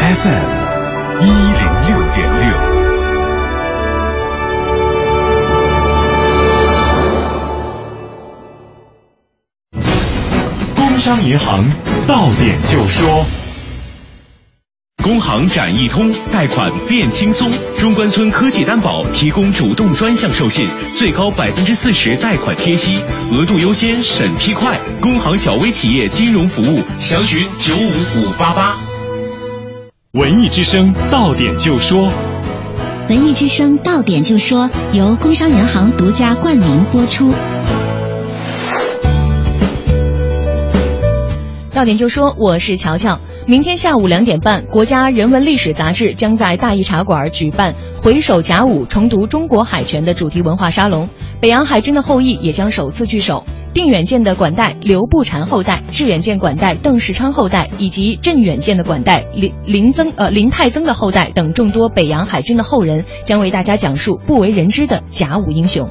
，FM 一零六点六。工商银行到点就说。工行展易通贷款变轻松，中关村科技担保提供主动专项授信，最高百分之四十贷款贴息，额度优先，审批快。工行小微企业金融服务，详询九五五八八。文艺之声到点就说，文艺之声到点就说由工商银行独家冠名播出。到点就说，我是乔乔。明天下午两点半，国家人文历史杂志将在大义茶馆举办“回首甲午，重读中国海权”的主题文化沙龙。北洋海军的后裔也将首次聚首，定远舰的管带刘步蟾后代、致远舰管带邓世昌后代，以及镇远舰的管带林林曾呃林太曾的后代等众多北洋海军的后人，将为大家讲述不为人知的甲午英雄。《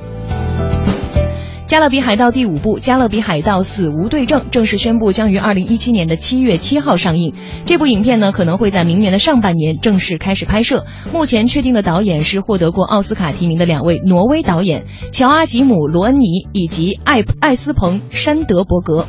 加勒比海盗》第五部《加勒比海盗：死无对证》正式宣布将于二零一七年的七月七号上映。这部影片呢可能会在明年的上半年正式开始拍摄。目前确定的导演是获得过奥斯卡提名的两位挪威导演乔阿吉姆·罗恩尼以及艾艾斯彭·山德伯格。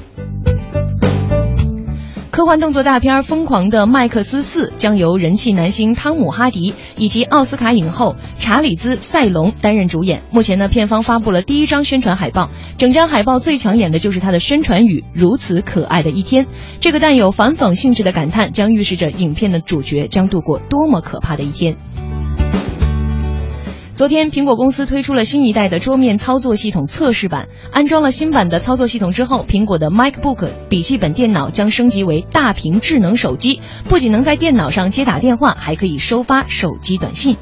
科幻动作大片《疯狂的麦克斯四》将由人气男星汤姆·哈迪以及奥斯卡影后查理兹·塞隆担任主演。目前呢，片方发布了第一张宣传海报，整张海报最抢眼的就是它的宣传语“如此可爱的一天”。这个带有反讽性质的感叹，将预示着影片的主角将度过多么可怕的一天。昨天，苹果公司推出了新一代的桌面操作系统测试版。安装了新版的操作系统之后，苹果的 MacBook 笔记本电脑将升级为大屏智能手机，不仅能在电脑上接打电话，还可以收发手机短信。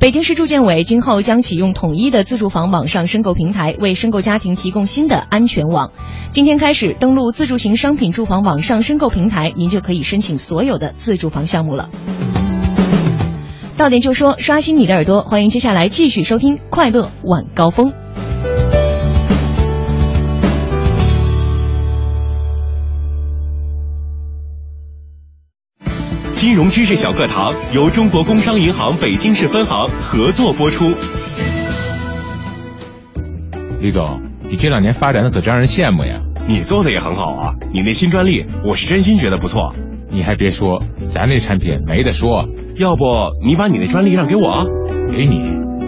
北京市住建委今后将启用统一的自住房网上申购平台，为申购家庭提供新的安全网。今天开始，登录自住型商品住房网上申购平台，您就可以申请所有的自住房项目了。到点就说，刷新你的耳朵，欢迎接下来继续收听《快乐晚高峰》。金融知识小课堂由中国工商银行北京市分行合作播出。李总，你这两年发展的可真让人羡慕呀！你做的也很好啊，你那新专利，我是真心觉得不错。你还别说，咱那产品没得说。要不你把你那专利让给我？给你，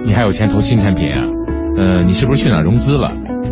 你还有钱投新产品啊？呃，你是不是去哪儿融资了？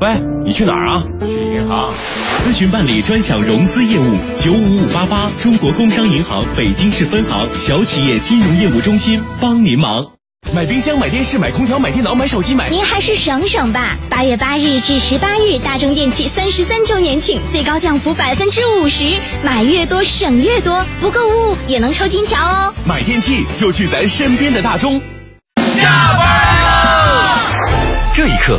喂，你去哪儿啊？去银行。咨询办理专享融资业务，九五五八八，中国工商银行北京市分行小企业金融业务中心帮您忙。买冰箱、买电视、买空调、买电脑、买手机、买……您还是省省吧。八月八日至十八日，大中电器三十三周年庆，最高降幅百分之五十，买越多省越多，不购物也能抽金条哦。买电器就去咱身边的大中。下班了，这一刻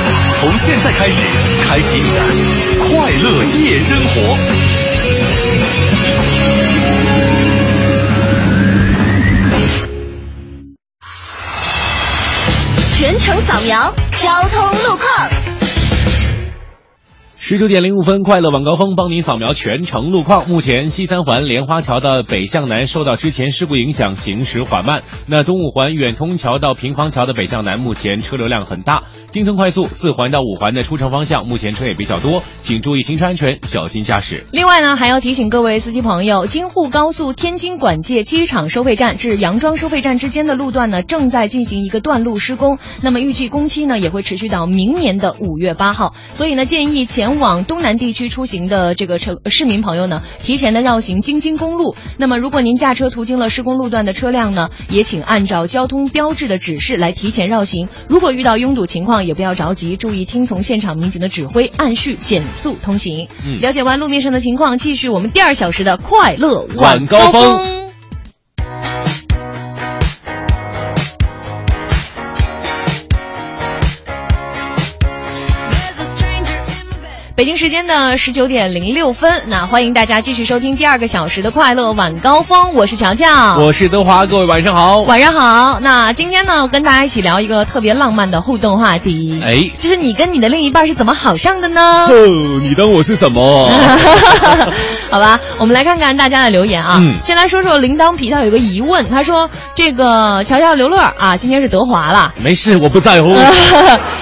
从现在开始，开启你的快乐夜生活。全程扫描交通路况。十九点零五分，快乐晚高峰帮您扫描全程路况。目前西三环莲花桥的北向南受到之前事故影响，行驶缓慢。那东五环远通桥到平房桥的北向南，目前车流量很大。京承快速四环到五环的出城方向，目前车也比较多，请注意行车安全，小心驾驶。另外呢，还要提醒各位司机朋友，京沪高速天津管界机场收费站至杨庄收费站之间的路段呢，正在进行一个段路施工。那么预计工期呢，也会持续到明年的五月八号。所以呢，建议前往东南地区出行的这个城市民朋友呢，提前的绕行京津公路。那么，如果您驾车途经了施工路段的车辆呢，也请按照交通标志的指示来提前绕行。如果遇到拥堵情况，也不要着急，注意听从现场民警的指挥，按序减速通行。嗯了解完路面上的情况，继续我们第二小时的快乐晚高峰北京时间的十九点零六分，那欢迎大家继续收听第二个小时的快乐晚高峰，我是乔乔，我是德华，各位晚上好。晚上好。那今天呢，跟大家一起聊一个特别浪漫的互动话题，哎，就是你跟你的另一半是怎么好上的呢？哦，你当我是什么？[laughs] 好吧，我们来看看大家的留言啊。嗯先来说说铃铛皮，他有一个疑问，他说这个乔乔刘乐啊，今天是德华了。没事，我不在乎。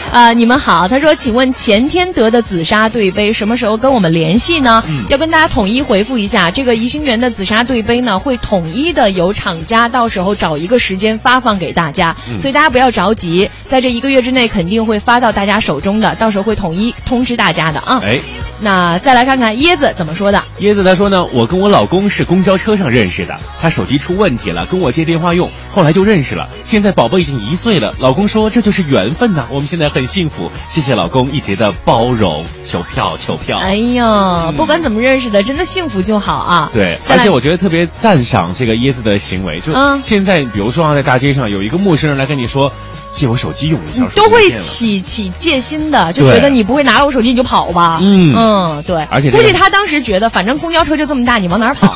啊，[laughs] 你们好。他说，请问前天得的紫砂对杯什么时候跟我们联系呢？嗯要跟大家统一回复一下，这个怡兴园的紫砂对杯呢，会统一的由厂家到时候找一个时间发放给大家，嗯所以大家不要着急，在这一个月之内肯定会发到大家手中的，到时候会统一通知大家的啊。哎，那再来看看椰子怎么说的。椰子他说呢，我跟我老公是公交车上认识的，他手机出问题了，跟我借电话用，后来就认识了。现在宝宝已经一岁了，老公说这就是缘分呐，我们现在很幸福，谢谢老公一直的包容，求票求票。哎呦，不管怎么认识的，真的幸福就好啊。对，而且我觉得特别赞赏这个椰子的行为，就嗯现在比如说啊，在大街上有一个陌生人来跟你说借我手机用一下，都会起起戒心的，就觉得你不会拿了我手机你就跑吧？嗯嗯，对。而且这个估计他当时觉得，反正公交车就这么大，你往哪儿跑？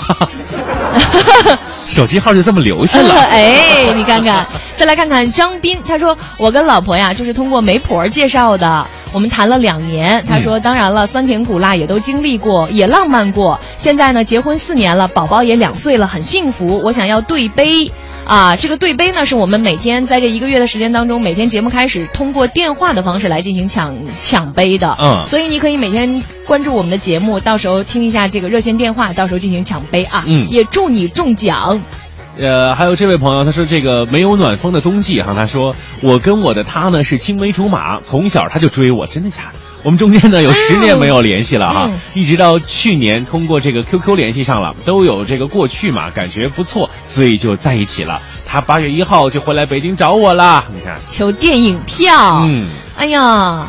[laughs] 手机号就这么留下了。[laughs] 哎，你看看，再来看看张斌，他说我跟老婆呀，就是通过媒婆介绍的，我们谈了两年。他说，当然了，酸甜苦辣也都经历过，也浪漫过。现在呢，结婚四年了，宝宝也两岁了，很幸福。我想要对杯。啊，这个对杯呢，是我们每天在这一个月的时间当中，每天节目开始通过电话的方式来进行抢抢杯的。嗯所以你可以每天关注我们的节目，到时候听一下这个热线电话，到时候进行抢杯啊。嗯也祝你中奖。呃，还有这位朋友，他说这个没有暖风的冬季哈，他说我跟我的他呢是青梅竹马，从小他就追我，真的假的？我们中间呢有十年没有联系了哈，嗯一直到去年通过这个 QQ 联系上了，都有这个过去嘛，感觉不错，所以就在一起了。他八月一号就回来北京找我啦，你看，求电影票。嗯，哎呀，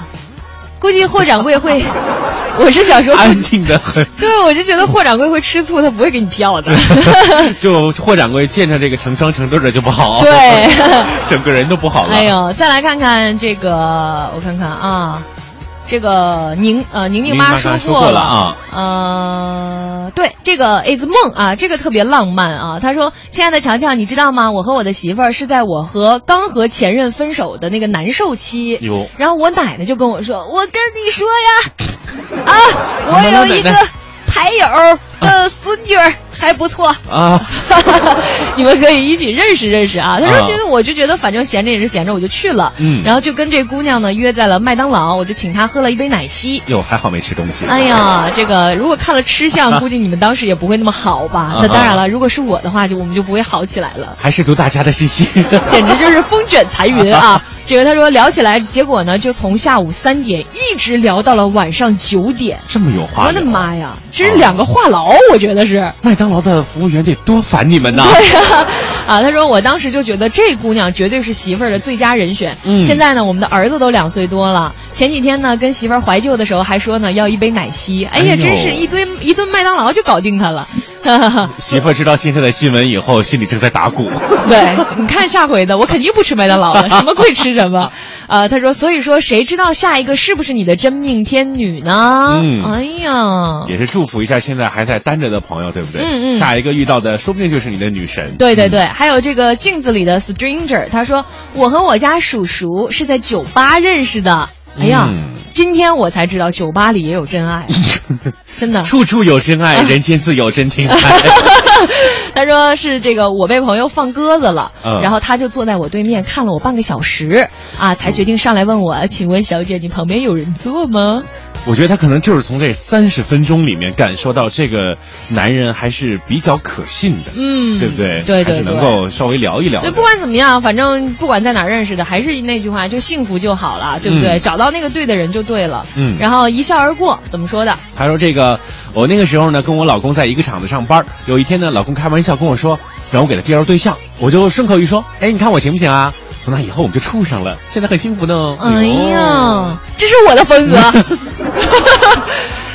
估计霍掌柜会，[laughs] 我是小时候安静的很，[laughs] 对，我就觉得霍掌柜会吃醋，他不会给你票的。[laughs] 就霍掌柜见着这个成双成对的就不好，对，整个人都不好了。哎呦，再来看看这个，我看看啊，这个宁呃宁宁宁妈说过过了啊，呃，对，这个 is 梦啊，这个特别浪漫啊。他说：“亲爱的乔乔，你知道吗？我和我的媳妇儿是在我和刚和前任分手的那个难受期。然后我奶奶就跟我说：‘我跟你说呀，[laughs] 啊，我有一个牌友的孙女儿还不错。’啊，[laughs] 你们可以一起认识认识啊。他说，啊其实我就觉得反正闲着也是闲着，我就去了。嗯然后就跟这姑娘呢约在了麦当劳，我就请她喝了一杯奶昔。哟，还好没吃东西。哎呀，这个如果看了吃相，[laughs] 估计你们当时也不会那么好吧？啊那当然了，如果是我的话，就我们就不会好起来了。还是读大家的信息，[laughs] 简直就是风卷残云啊！这个他说聊起来，结果呢就从下午三点一直聊到了晚上九点。这么有话我。的妈呀，这是两个话痨，我觉得是。麦当劳的服务员得多烦你们呐！对呀、[laughs] 啊，他说我当时就觉得这姑娘绝对是媳妇儿的最佳人选。嗯现在呢，我们的儿子都两岁多了。前几天呢，跟媳妇儿怀旧的时候还说呢要一杯奶昔。哎呀，哎真是一堆一顿麦当劳就搞定他了。[laughs] 媳妇儿知道现在的新闻以后，心里正在打鼓。[laughs] 对，你看下回的，我肯定不吃麦当劳了，什么贵吃什么。[laughs] 呃，他说，所以说谁知道下一个是不是你的真命天女呢？嗯哎呀，也是祝福一下现在还在单着的朋友，对不对？嗯嗯下一个遇到的说不定就是你的女神。对对对，还有这个镜子里的 stranger，他说我和我家叔叔是在酒吧认识的。哎呀，嗯今天我才知道酒吧里也有真爱，[laughs] 真的。处处有真爱，[laughs] 人间自有真情爱。[laughs] 他说是这个，我被朋友放鸽子了，嗯然后他就坐在我对面看了我半个小时，啊，才决定上来问我，请问小姐，你旁边有人坐吗？我觉得他可能就是从这三十分钟里面感受到这个男人还是比较可信的，嗯对不对？对对还是能够稍微聊一聊的。对，不管怎么样，反正不管在哪儿认识的，还是那句话，就幸福就好了，对不对？嗯找到那个对的人就对了。嗯然后一笑而过，怎么说的？他说：“这个，我那个时候呢，跟我老公在一个厂子上班。有一天呢，老公开玩笑跟我说，让我给他介绍对象，我就顺口一说，哎，你看我行不行啊？从那以后我们就处上了，现在很幸福呢。哎呀，这是我的风格。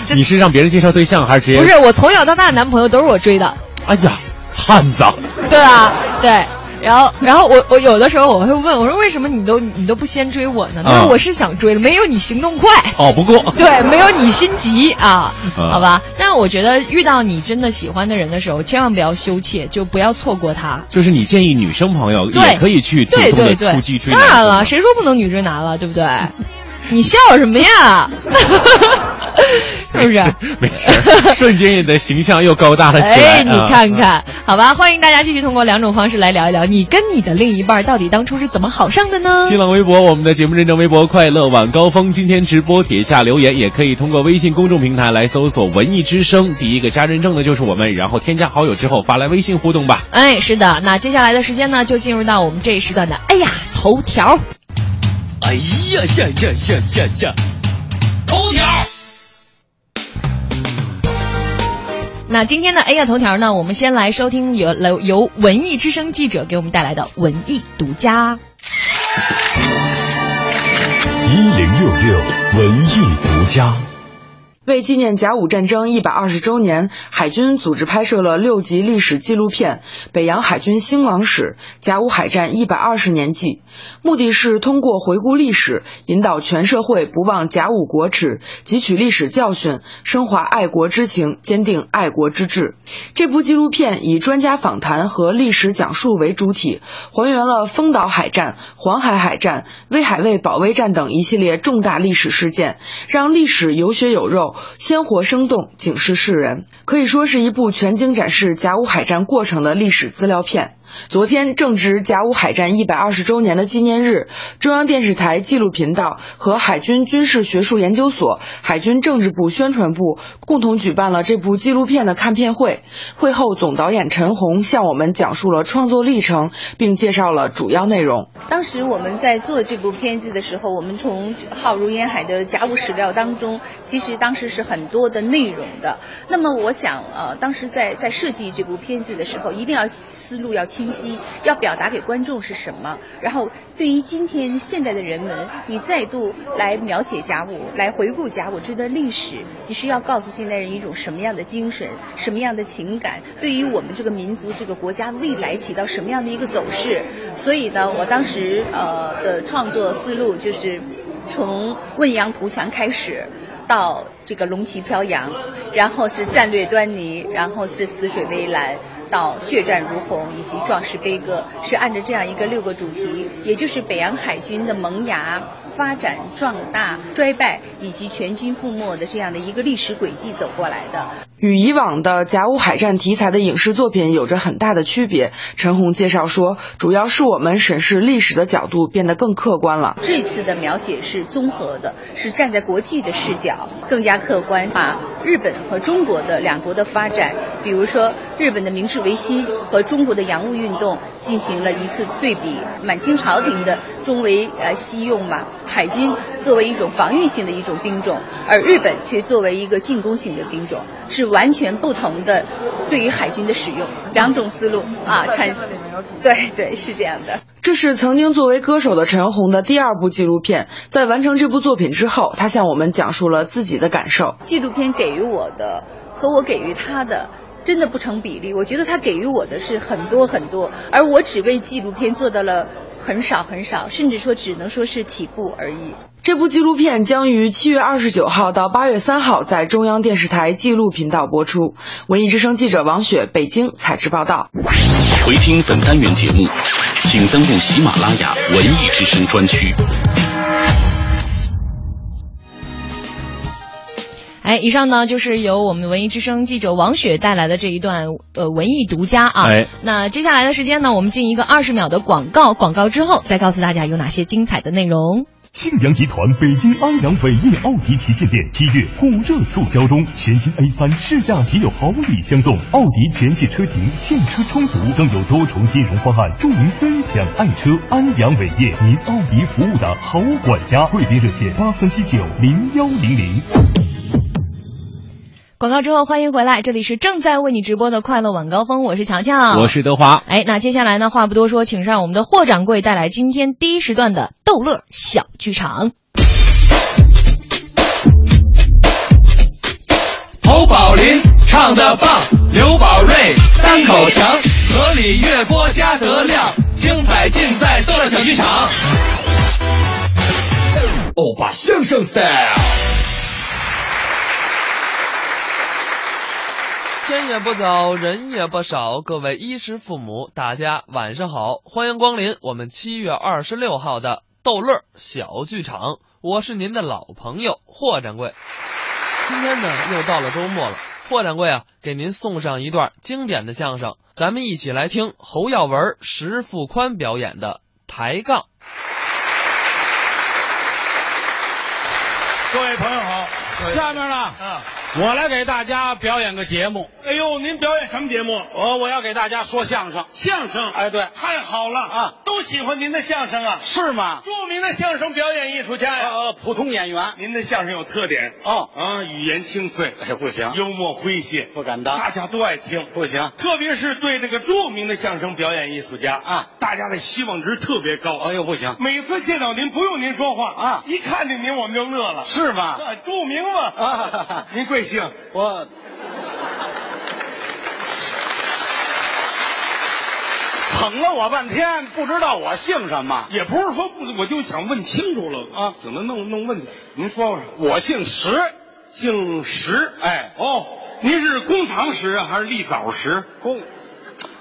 [laughs] 你是让别人介绍对象，还是直接？不是，我从小到大的男朋友都是我追的。哎呀，汉子。对啊，对。然后，然后我我有的时候我会问我说为什么你都你都不先追我呢？他说嗯我是想追的，没有你行动快。哦，不过 [laughs] 对，没有你心急啊，嗯好吧。但我觉得遇到你真的喜欢的人的时候，千万不要羞怯，就不要错过他。就是你建议女生朋友也可以去主对动的对对，出击追男当然了，谁说不能女追男了，对不对？你笑什么呀？[laughs] 是不是？没事，瞬间你的形象又高大了起来。哎，你啊看看，好吧，欢迎大家继续通过两种方式来聊一聊，你跟你的另一半到底当初是怎么好上的呢？新浪微博，我们的节目认证微博“快乐晚高峰”，今天直播帖下留言，也可以通过微信公众平台来搜索“文艺之声”，第一个加认证的就是我们，然后添加好友之后发来微信互动吧。哎，是的，那接下来的时间呢，就进入到我们这一时段的哎呀头条。哎呀呀呀呀呀呀！头条。那今天的哎呀头条呢，我们先来收听由由由文艺之声记者给我们带来的文艺独家。一零六六文艺独家。为纪念甲午战争一百二十周年，海军组织拍摄了六集历史纪录片《北洋海军兴亡史：甲午海战一百二十年记》，目的是通过回顾历史，引导全社会不忘甲午国耻，汲取历史教训，升华爱国之情，坚定爱国之志。这部纪录片以专家访谈和历史讲述为主体，还原了丰岛海战、黄海海战、威海卫保卫战等一系列重大历史事件，让历史有血有肉。鲜活生动，警示世人，可以说是一部全景展示甲午海战过程的历史资料片。昨天正值甲午海战一百二十周年的纪念日，中央电视台纪录频道和海军军事学术研究所、海军政治部宣传部共同举办了这部纪录片的看片会。会后，总导演陈红向我们讲述了创作历程，并介绍了主要内容。当时我们在做这部片子的时候，我们从浩如烟海的甲午史料当中，其实当时是很多的内容的。那么我想，呃，当时在在设计这部片子的时候，一定要思路要清清晰，要表达给观众是什么。然后，对于今天现在的人们，你再度来描写甲午，来回顾甲午这段历史，你是要告诉现代人一种什么样的精神，什么样的情感，对于我们这个民族、这个国家未来起到什么样的一个走势。所以呢，我当时呃的创作思路就是从汶阳图强开始。到这个龙旗飘扬，然后是战略端倪，然后是死水微澜，到血战如虹以及壮士悲歌，是按照这样一个六个主题，也就是北洋海军的萌芽、发展、壮大、衰败以及全军覆没的这样的一个历史轨迹走过来的。与以往的甲午海战题材的影视作品有着很大的区别。陈红介绍说，主要是我们审视历史的角度变得更客观了。这次的描写是综合的，是站在国际的视角，更加客观，把日本和中国的两国的发展，比如说日本的明治维新和中国的洋务运动进行了一次对比。满清朝廷的中为呃西用嘛，海军作为一种防御性的一种兵种，而日本却作为一个进攻性的兵种，是完全不同的对于海军的使用，两种思路啊产生。对对，是这样的。这是曾经作为歌手的陈红的第二部纪录片。在完成这部作品之后，他向我们讲述了自己的感受。纪录片给予我的和我给予他的。真的不成比例，我觉得他给予我的是很多很多，而我只为纪录片做到了很少很少，甚至说只能说是起步而已。这部纪录片将于七月二十九号到八月三号在中央电视台纪录频道播出。文艺之声记者王雪北京采制报道。回听本单元节目，请登录喜马拉雅文艺之声专区。哎，以上呢就是由我们文艺之声记者王雪带来的这一段呃文艺独家啊。哎，那接下来的时间呢，我们进一个二十秒的广告，广告之后再告诉大家有哪些精彩的内容。信阳集团北京安阳伟业奥迪旗舰店七月火热促销中，全新 A 三试驾即有好礼相送，奥迪全系车型现车充足，更有多重金融方案助您分享爱车。安阳伟业，您奥迪服务的好管家，贵宾热线八三七九零幺零零。广告之后欢迎回来，这里是正在为你直播的快乐晚高峰，我是乔乔，我是德华。哎，那接下来呢，话不多说，请让我们的霍掌柜带来今天第一时段的逗乐小剧场。侯宝林唱的棒，刘宝瑞单口强，河里月波加德亮，精彩尽在逗乐小剧场。欧巴相声 style。天也不早，人也不少，各位衣食父母，大家晚上好，欢迎光临我们七月二十六号的逗乐小剧场，我是您的老朋友霍掌柜。今天呢，又到了周末了，霍掌柜啊，给您送上一段经典的相声，咱们一起来听侯耀文、石富宽表演的抬杠。各位朋友好，下面呢，我来给大家表演个节目。哎呦，您表演什么节目？我我要给大家说相声。相声。哎，对，太好了啊，都喜欢您的相声啊。是吗？著名的相声表演艺术家呀。呃，普通演员。您的相声有特点哦啊，语言清脆，哎，不行，幽默诙谐，不敢当，大家都爱听。不行，特别是对这个著名的相声表演艺术家啊，大家的希望值特别高。哎呦，不行，每次见到您，不用您说话啊，一看见您我们就乐了。是吗？啊，著名嘛啊，您贵姓？我。捧了我半天，不知道我姓什么，也不是说不，我就想问清楚了啊，怎么弄弄问题？您说说，我姓石，姓石，哎，哦，您是工长石啊，还是立早石？工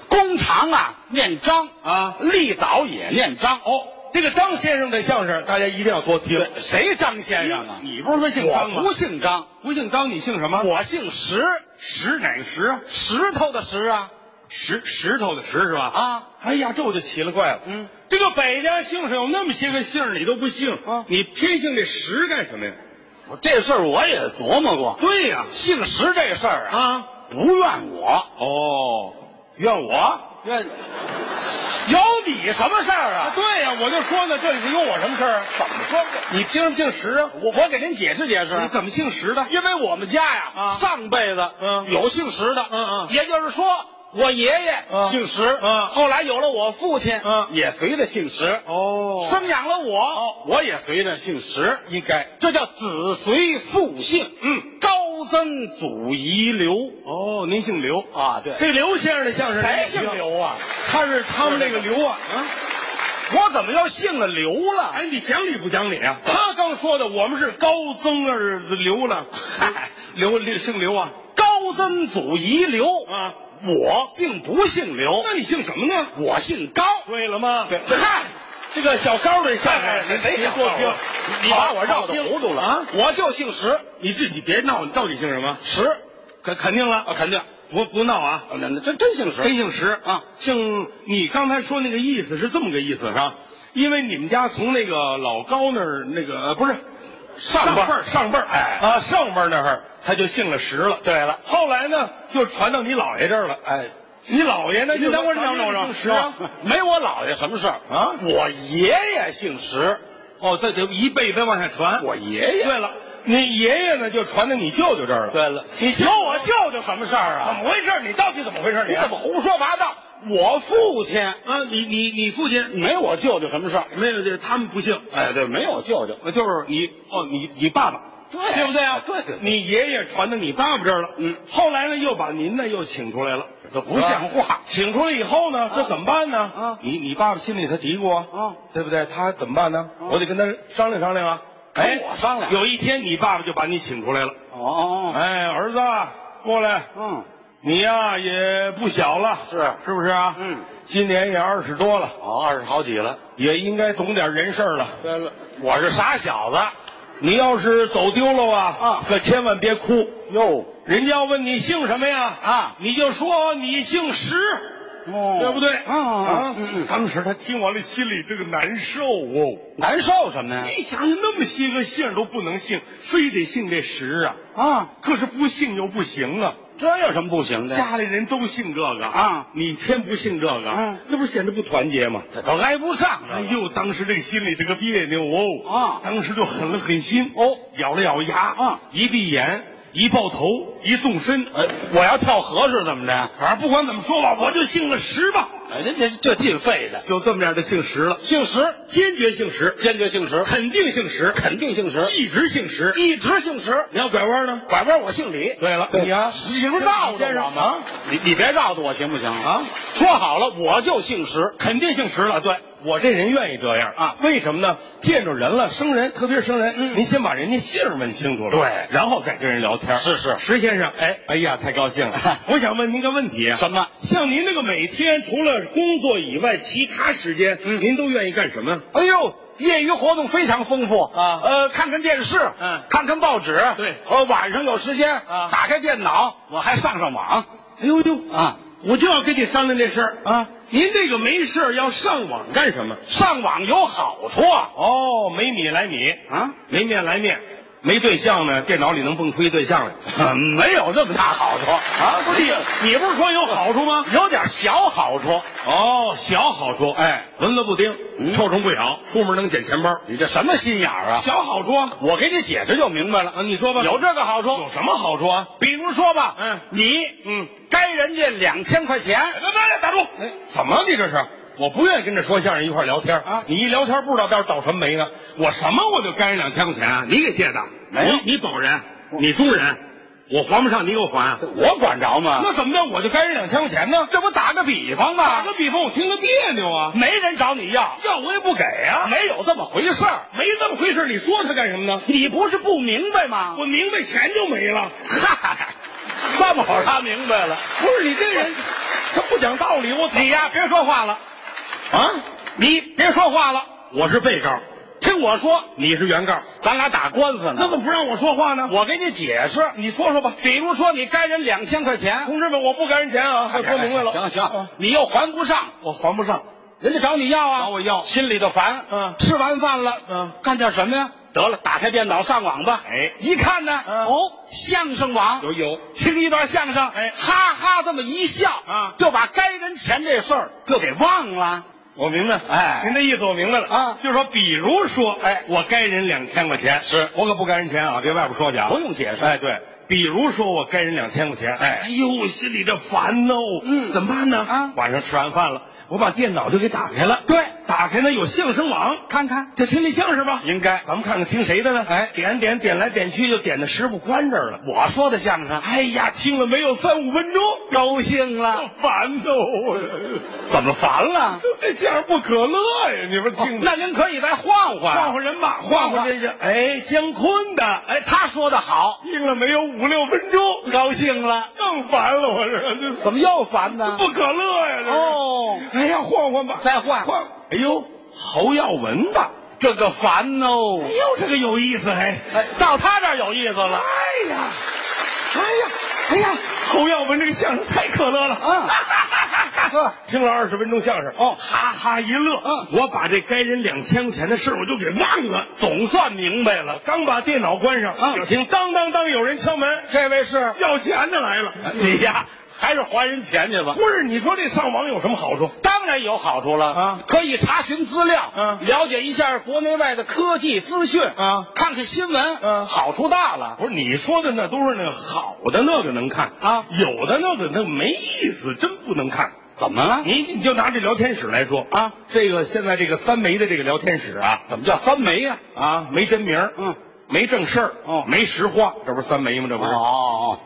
工长啊，念张啊，立早也念张。哦，这个张先生的相声，大家一定要多听。谁张先生啊？你不是说姓张吗？我不姓张，不姓张，你姓什么？我姓石，石哪个石？石头的石啊。石石头的石是吧？啊！哎呀，这我就奇了怪了。嗯，这个百家姓上有那么些个姓，你都不姓啊？你偏姓这石干什么呀？这事儿我也琢磨过。对呀，姓石这事儿啊，不怨我。哦，怨我？怨有你什么事儿啊？对呀，我就说呢，这里是有我什么事儿？怎么说？你凭什么姓石啊？我我给您解释解释。你怎么姓石的？因为我们家呀，啊，上辈子嗯有姓石的，嗯嗯，也就是说。我爷爷姓石，嗯，后来有了我父亲，嗯，也随着姓石，哦，生养了我，哦，我也随着姓石，应该，这叫子随父姓，嗯，高曾祖遗刘，哦，您姓刘。啊？对，这刘先生的相声谁姓刘啊？他是他们那个刘啊，啊，我怎么又姓了刘了？哎，你讲理不讲理啊？他刚说的，我们是高曾儿刘了，[laughs] 嗨，刘刘姓刘啊，高曾祖遗刘啊。我并不姓刘，那你姓什么呢？我姓高。对了吗？对，嗨，这个小高的相声，谁谁小高？你把我绕的糊涂了啊！我就姓石，你自己别闹，你到底姓什么？石，肯肯定了，啊，肯定不不闹啊！那那真真姓石，真姓石啊！姓你刚才说那个意思是这么个意思是吧？因为你们家从那个老高那儿那个不是。上辈儿，上辈儿，哎啊，上辈儿那儿他就姓了石了。对了，后来呢，就传到你姥爷这儿了。哎，你姥爷呢？你等会儿，等会儿，姓石啊？没我姥爷什么事儿啊？我爷爷姓石，哦，这得一辈子往下传。我爷爷。对了，你爷爷呢，就传到你舅舅这儿了。对了，你求我舅舅什么事儿啊？怎么回事？你到底怎么回事？你怎么胡说八道？我父亲啊，你你你父亲没我舅舅什么事儿？没有，这他们不姓。哎，对，没有我舅舅，就是你哦，你你爸爸，对对不对啊？对对，你爷爷传到你爸爸这儿了。嗯，后来呢，又把您呢又请出来了，这不像话。请出来以后呢，这怎么办呢？啊，你你爸爸心里他嘀咕啊，对不对？他怎么办呢？我得跟他商量商量啊。哎，我商量。有一天，你爸爸就把你请出来了。哦哦，哎，儿子过来。嗯，你呀也不小了，是是不是啊？嗯。今年也二十多了，哦，二十好几了，也应该懂点人事了。对了，我是傻小子，你要是走丢了啊啊，可千万别哭哟。人家要问你姓什么呀啊，你就说你姓石。哦，对不对？啊啊！嗯嗯，当时他听完了，心里这个难受哦。难受什么呀？你想想，那么些个姓都不能姓，非得姓这石啊！啊，可是不姓又不行啊。这有什么不行的？家里人都信这个啊，你偏不信这个，嗯，那不是显得不团结吗？这都挨不上。哎呦，当时这个心里这个别扭哦。啊，当时就狠了狠心哦，咬了咬牙啊，一闭眼。一抱头，一纵身，呃，我要跳河是怎么着？反正不管怎么说吧，我就姓了石吧。哎，这这这进废的，就这么样的姓石了。姓石，坚决姓石，坚决姓石，肯定姓石，肯定姓石，一直姓石，一直姓石。你要拐弯呢？拐弯我姓李。对了，你啊，行绕先生啊，你你别绕着我行不行啊？说好了，我就姓石，肯定姓石了。对。我这人愿意这样啊？为什么呢？见着人了，生人，特别是生人，嗯，您先把人家姓问清楚了，对，然后再跟人聊天。是是，石先生，哎，哎呀，太高兴了！我想问您个问题，什么？像您这个每天除了工作以外，其他时间，嗯，您都愿意干什么？哎呦，业余活动非常丰富啊，呃，看看电视，嗯，看看报纸，对，呃，晚上有时间啊，打开电脑，我还上上网。哎呦呦啊！我就要跟你商量这事儿啊！您这个没事要上网干什么？上网有好处啊！哦，没米来米啊，没面来面，没对象呢，电脑里能蹦出一对象来，[laughs] 没有这么大好处啊！不是你，你不是说有好处吗？有点小好处哦，小好处。哎，蚊子不叮，嗯、臭虫不咬，出门能捡钱包。你这什么心眼儿啊？小好处啊！我给你解释就明白了。啊，你说吧，有这个好处？有什么好处啊？比如说吧，嗯，你嗯。该人家两千块钱，别别别，打住！哎，怎么你这是？我不愿意跟这说相声一块聊天啊！你一聊天不知道到时候倒什么霉呢？我什么我就该人两千块钱啊？你给借的？没有，你你保人，你中人，我还不上，你给我还？我管着吗？那怎么的？我就该人两千块钱呢？这不打个比方吗？打个比方，我听着别扭啊！没人找你要，要我也不给啊！没有这么回事儿，没这么回事你说他干什么呢？你不是不明白吗？我明白，钱就没了。嗨。这么好他明白了，不是你这人，他不讲道理。我你呀，别说话了，啊，你别说话了。我是被告，听我说，你是原告，咱俩打官司呢。那怎么不让我说话呢？我给你解释，你说说吧。比如说，你该人两千块钱，同志们，我不该人钱啊，还说明白了。行行，你又还不上，我还不上，人家找你要啊，找我要，心里头烦。嗯，吃完饭了，嗯，干点什么呀？得了，打开电脑上网吧。哎，一看呢，哦，相声网有有，听一段相声，哎，哈哈，这么一笑啊，就把该人钱这事儿就给忘了。我明白，哎，您的意思我明白了。啊，就是说，比如说，哎，我该人两千块钱，是。我可不该人钱啊，别外边说去啊，不用解释。哎，对，比如说我该人两千块钱，哎，哎呦，我心里这烦哦，嗯，怎么办呢？啊，晚上吃完饭了，我把电脑就给打开了，对，打开呢有相声网，看看，就听那相声吧，应该，咱们看看听谁的呢？哎，点点点来点去，就点到石富宽这儿了。我说的相声，哎呀，听了没有三五分钟，高兴了，烦哦，怎么烦了？这相声不可乐呀！你们听，那您可以再换换，换换人吧，换换。这些。哎，姜昆的，哎，他说的好，听了没有五六分钟，高兴了，更烦了，我这怎么又烦呢？不可乐呀！哦，哎呀，换换吧，再换。换。哎呦，侯耀文的，这个烦哦。哎呦，这个有意思，哎，哎，到他这儿有意思了。哎呀，哎呀，哎呀，侯耀文这个相声太可乐了啊！[laughs] 听了二十分钟相声，哦，哈哈一乐。嗯，我把这该人两千块钱的事我就给忘了，总算明白了。刚把电脑关上，嗯，就听当当当有人敲门，这位是要钱的来了。你呀，还是还人钱去吧。不是，你说这上网有什么好处？当然有好处了啊，可以查询资料，嗯，了解一下国内外的科技资讯啊，看看新闻，嗯，好处大了。不是你说的那都是那个好的那个能看啊，有的那个那没意思，真不能看。怎么了？你你就拿这聊天室来说啊，这个现在这个三媒的这个聊天室啊，怎么叫三媒呀？啊，没真名，嗯，没正事儿，哦，没实话，这不是三媒吗？这不是？哦哦，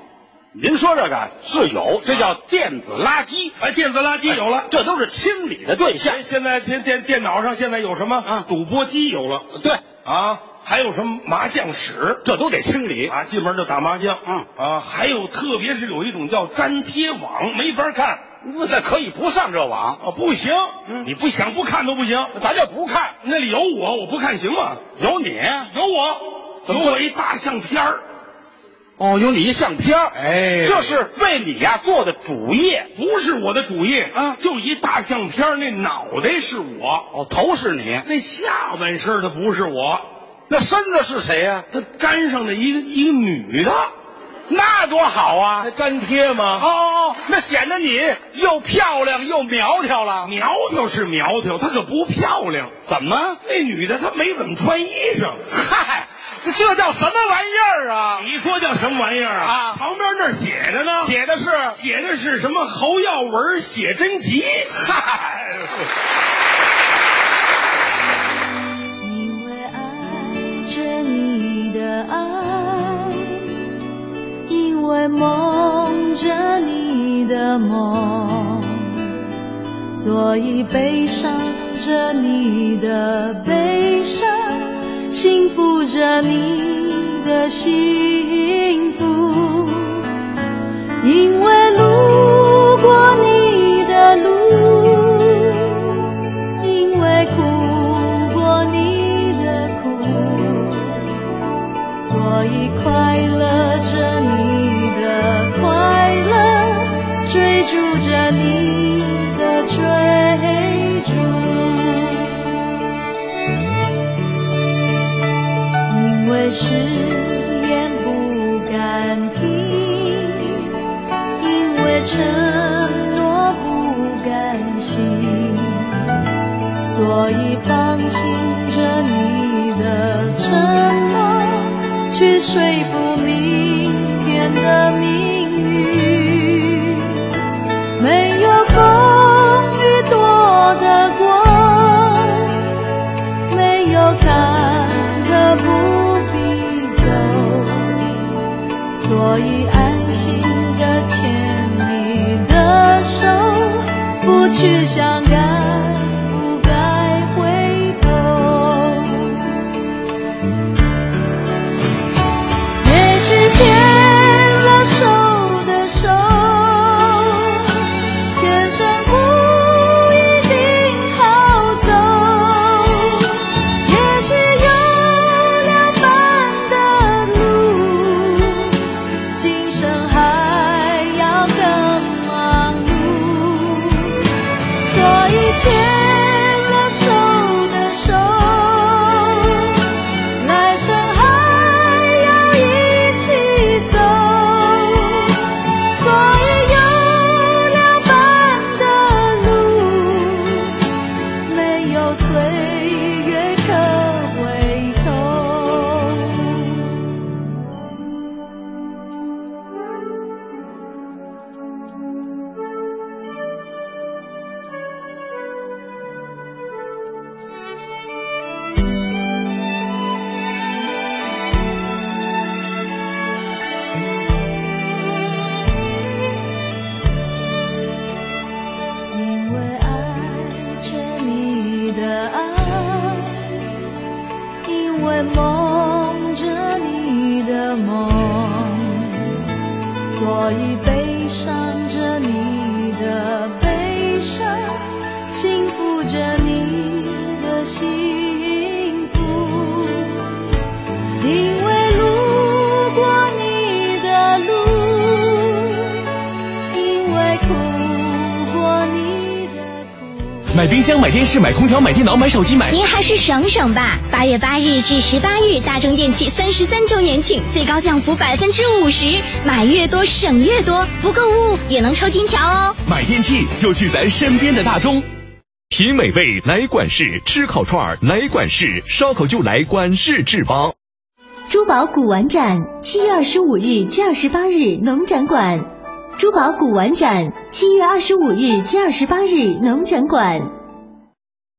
您说这个是有，这叫电子垃圾。哎，电子垃圾有了，这都是清理的对象。现在电电电脑上现在有什么啊？赌博机有了，对啊，还有什么麻将室，这都得清理啊。进门就打麻将，嗯啊，还有特别是有一种叫粘贴网，没法看。那可以不上这网啊？不行，嗯，你不想不看都不行。咱就不看，那里有我，我不看行吗？有你，有我，有我一大相片儿。哦，有你一相片儿哎这是为你呀做的主业。不是我的主业啊，就一大相片儿，那脑袋是我，哦，头是你，那下半身的不是我，那身子是谁呀、他粘上的一个一个女的，那多好啊！粘贴吗？哦，那显得你又漂亮又苗条了。苗条是苗条，她可不漂亮。怎么？那女的她没怎么穿衣裳。嗨，这叫什么玩意儿啊？你说叫什么玩意儿啊？啊旁边那儿写着呢，写的是写的是什么侯耀文写真集。嗨，因为爱着你的爱，因为梦着你的梦，所以悲伤着你的悲伤，幸福着你的幸福。因为路过你的路，因为哭过你的苦，所以快乐冰箱、买空调、买电脑、买手机、买……您还是省省吧。八月八日至十八日，大中电器三十三周年庆，最高降幅百分之五十，买越多省越多，不购物也能抽金条哦。买电器就去咱身边的大中。品美味来管事，吃烤串儿来管事，烧烤就来管事制吧。珠宝古玩展七月二十五日至二十八日农展馆，珠宝古玩展七月二十五日至二十八日农展馆。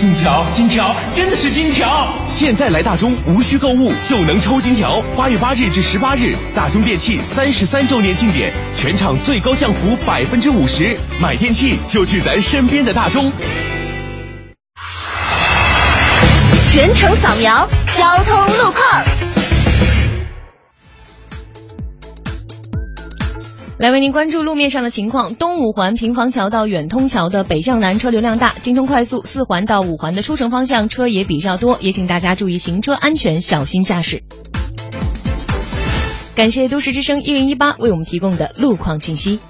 金条金条真的是金条。现在来大中无需购物就能抽金条八月八日至十八日大中电器三十三周年庆典全场最高降幅百分之五十买电器就去咱身边的大中。全程扫描交通路况。来为您关注路面上的情况。东五环平房桥到远通桥的北向南车流量大，京通快速四环到五环的出城方向车也比较多，也请大家注意行车安全，小心驾驶。感谢都市之声一零一八为我们提供的路况信息。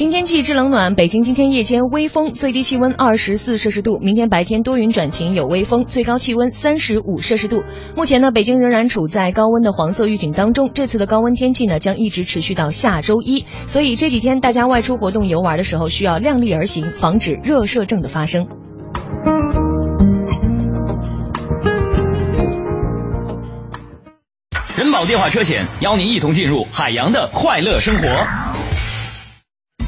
听天气知冷暖，北京今天夜间微风，最低气温二十四摄氏度。明天白天多云转晴，有微风，最高气温三十五摄氏度。目前呢，北京仍然处在高温的黄色预警当中。这次的高温天气呢，将一直持续到下周一，所以这几天大家外出活动游玩的时候，需要量力而行，防止热射症的发生。人保电话车险邀您一同进入海洋的快乐生活。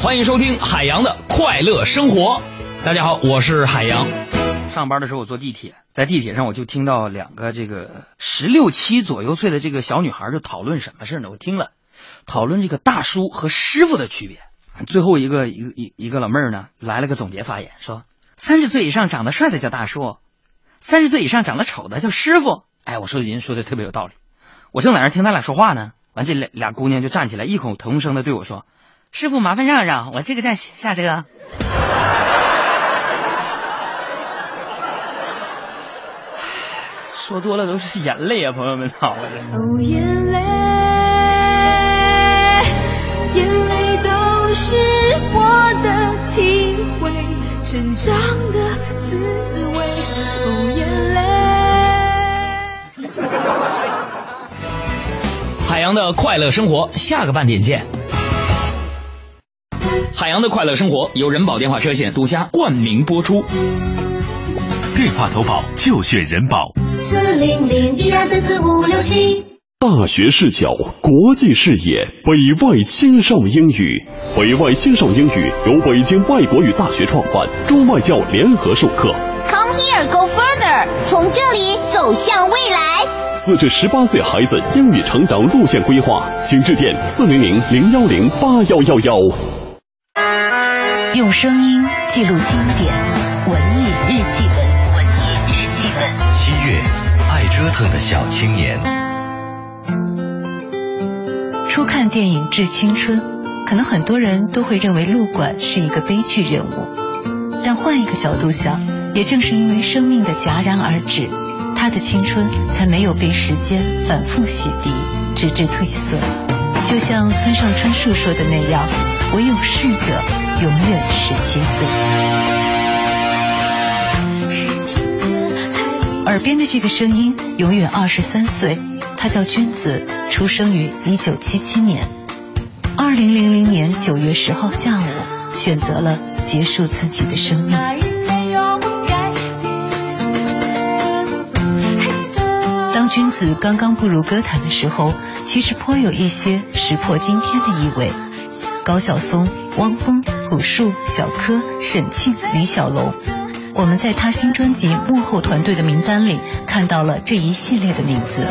欢迎收听海洋的快乐生活。大家好，我是海洋。上班的时候我坐地铁，在地铁上我就听到两个这个十六七左右岁的这个小女孩就讨论什么事呢？我听了，讨论这个大叔和师傅的区别。最后一个一个一一个老妹儿呢来了个总结发言，说三十岁以上长得帅的叫大叔，三十岁以上长得丑的叫师傅。哎，我说您说的特别有道理。我正在那听他俩说话呢，完这俩俩姑娘就站起来，异口同声的对我说。师傅，麻烦让让，我这个站下车。[laughs] 说多了都是眼泪啊，朋友们，好了。哦，眼泪，眼泪都是我的体会，成长的滋味。哦，眼泪。海洋的快乐生活，下个半点见。海洋的快乐生活由人保电话车险独家冠名播出。电话投保就选人保。四零零一二三四五六七。大学视角，国际视野，北外青少英语。北外青少英语由北京外国语大学创办，中外教联合授课。Come here, go further，从这里走向未来。四至十八岁孩子英语成长路线规划，请致电四零零零幺零八幺幺幺。用声音记录经典，文艺日记本，文艺日记本。七月，爱折腾的小青年。初看电影《致青春》，可能很多人都会认为陆管是一个悲剧人物，但换一个角度想，也正是因为生命的戛然而止，他的青春才没有被时间反复洗涤，直至褪色。就像村上春树说的那样，唯有逝者永远十七岁。耳边的这个声音永远二十三岁，他叫君子，出生于一九七七年。二零零零年九月十号下午，选择了结束自己的生命。当君子刚刚步入歌坛的时候，其实颇有一些石破惊天的意味。高晓松、汪峰、朴树、小柯、沈庆、李小龙，我们在他新专辑幕后团队的名单里看到了这一系列的名字。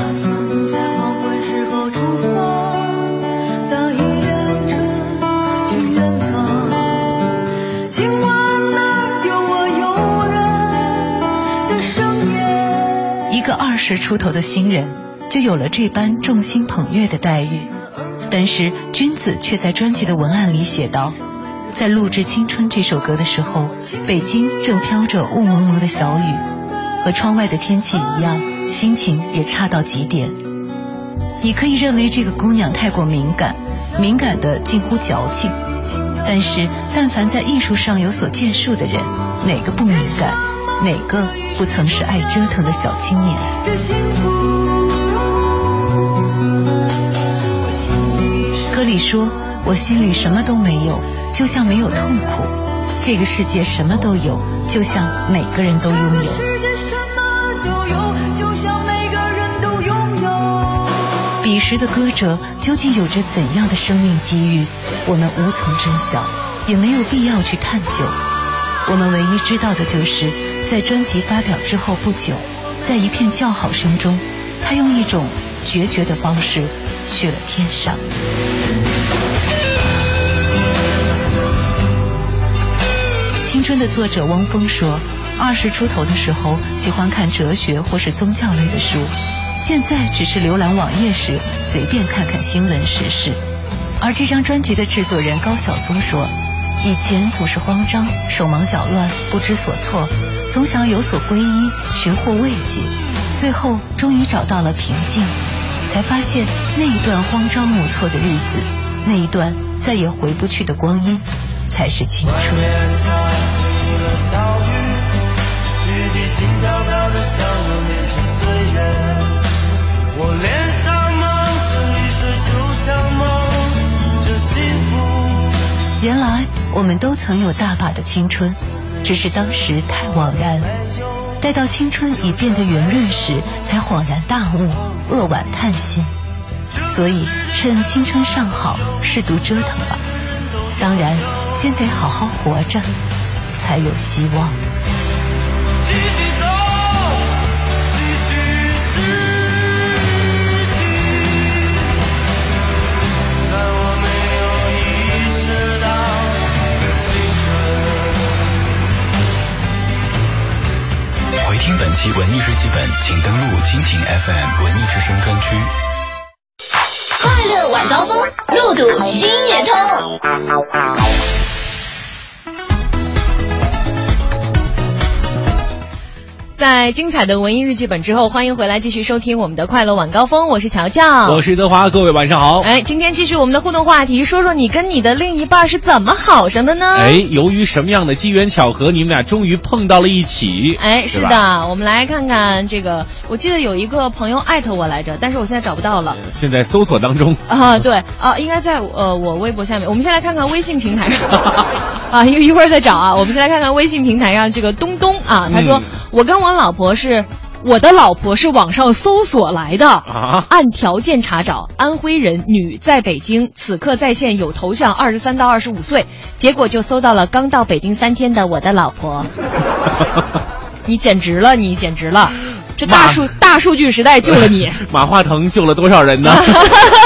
一个二十出头的新人，就有了这般众星捧月的待遇。但是君子却在专辑的文案里写道，在录制《青春》这首歌的时候，北京正飘着雾蒙蒙的小雨，和窗外的天气一样，心情也差到极点。你可以认为这个姑娘太过敏感，敏感的近乎矫情。但是，但凡在艺术上有所建树的人，哪个不敏感？哪个不曾是爱折腾的小青年？说，我心里什么都没有，就像没有痛苦。这个世界什么都有，就像每个人都拥有。彼时的歌者究竟有着怎样的生命机遇，我们无从知晓，也没有必要去探究。我们唯一知道的就是，在专辑发表之后不久，在一片叫好声中，他用一种决绝的方式去了天上。青春的作者汪峰说：“二十出头的时候喜欢看哲学或是宗教类的书，现在只是浏览网页时随便看看新闻时事。”而这张专辑的制作人高晓松说：“以前总是慌张、手忙脚乱、不知所措，总想有所皈依、寻获慰藉，最后终于找到了平静，才发现那一段慌张莫措的日子，那一段再也回不去的光阴。”才是青春。原来我们都曾有大把的青春，只是当时太惘然。待到青春已变得圆润时，才恍然大悟，扼腕叹息。所以趁青春尚好，适度折腾吧。当然，先得好好活着，才有希望。回听本期文艺日记本，请登录蜻蜓 FM 文艺之声专区。快乐晚高峰，路堵心也通。在精彩的文艺日记本之后，欢迎回来继续收听我们的快乐晚高峰，我是乔乔，我是德华，各位晚上好。哎，今天继续我们的互动话题，说说你跟你的另一半是怎么好上的呢？哎，由于什么样的机缘巧合，你们俩终于碰到了一起？哎，是的，我们来看看这个，我记得有一个朋友艾特我来着，但是我现在找不到了。现在搜索当中啊，对啊，应该在呃我微博下面。我们先来看看微信平台上 [laughs] 啊，一一会儿再找啊。我们先来看看微信平台上这个东东啊，他说我跟我老婆是。我的老婆是网上搜索来的啊，按条件查找，安徽人，女，在北京，此刻在线，有头像，二十三到二十五岁，结果就搜到了刚到北京三天的我的老婆。[laughs] 你简直了，你简直了，这大数大数据时代救了你。[laughs] 马化腾救了多少人呢？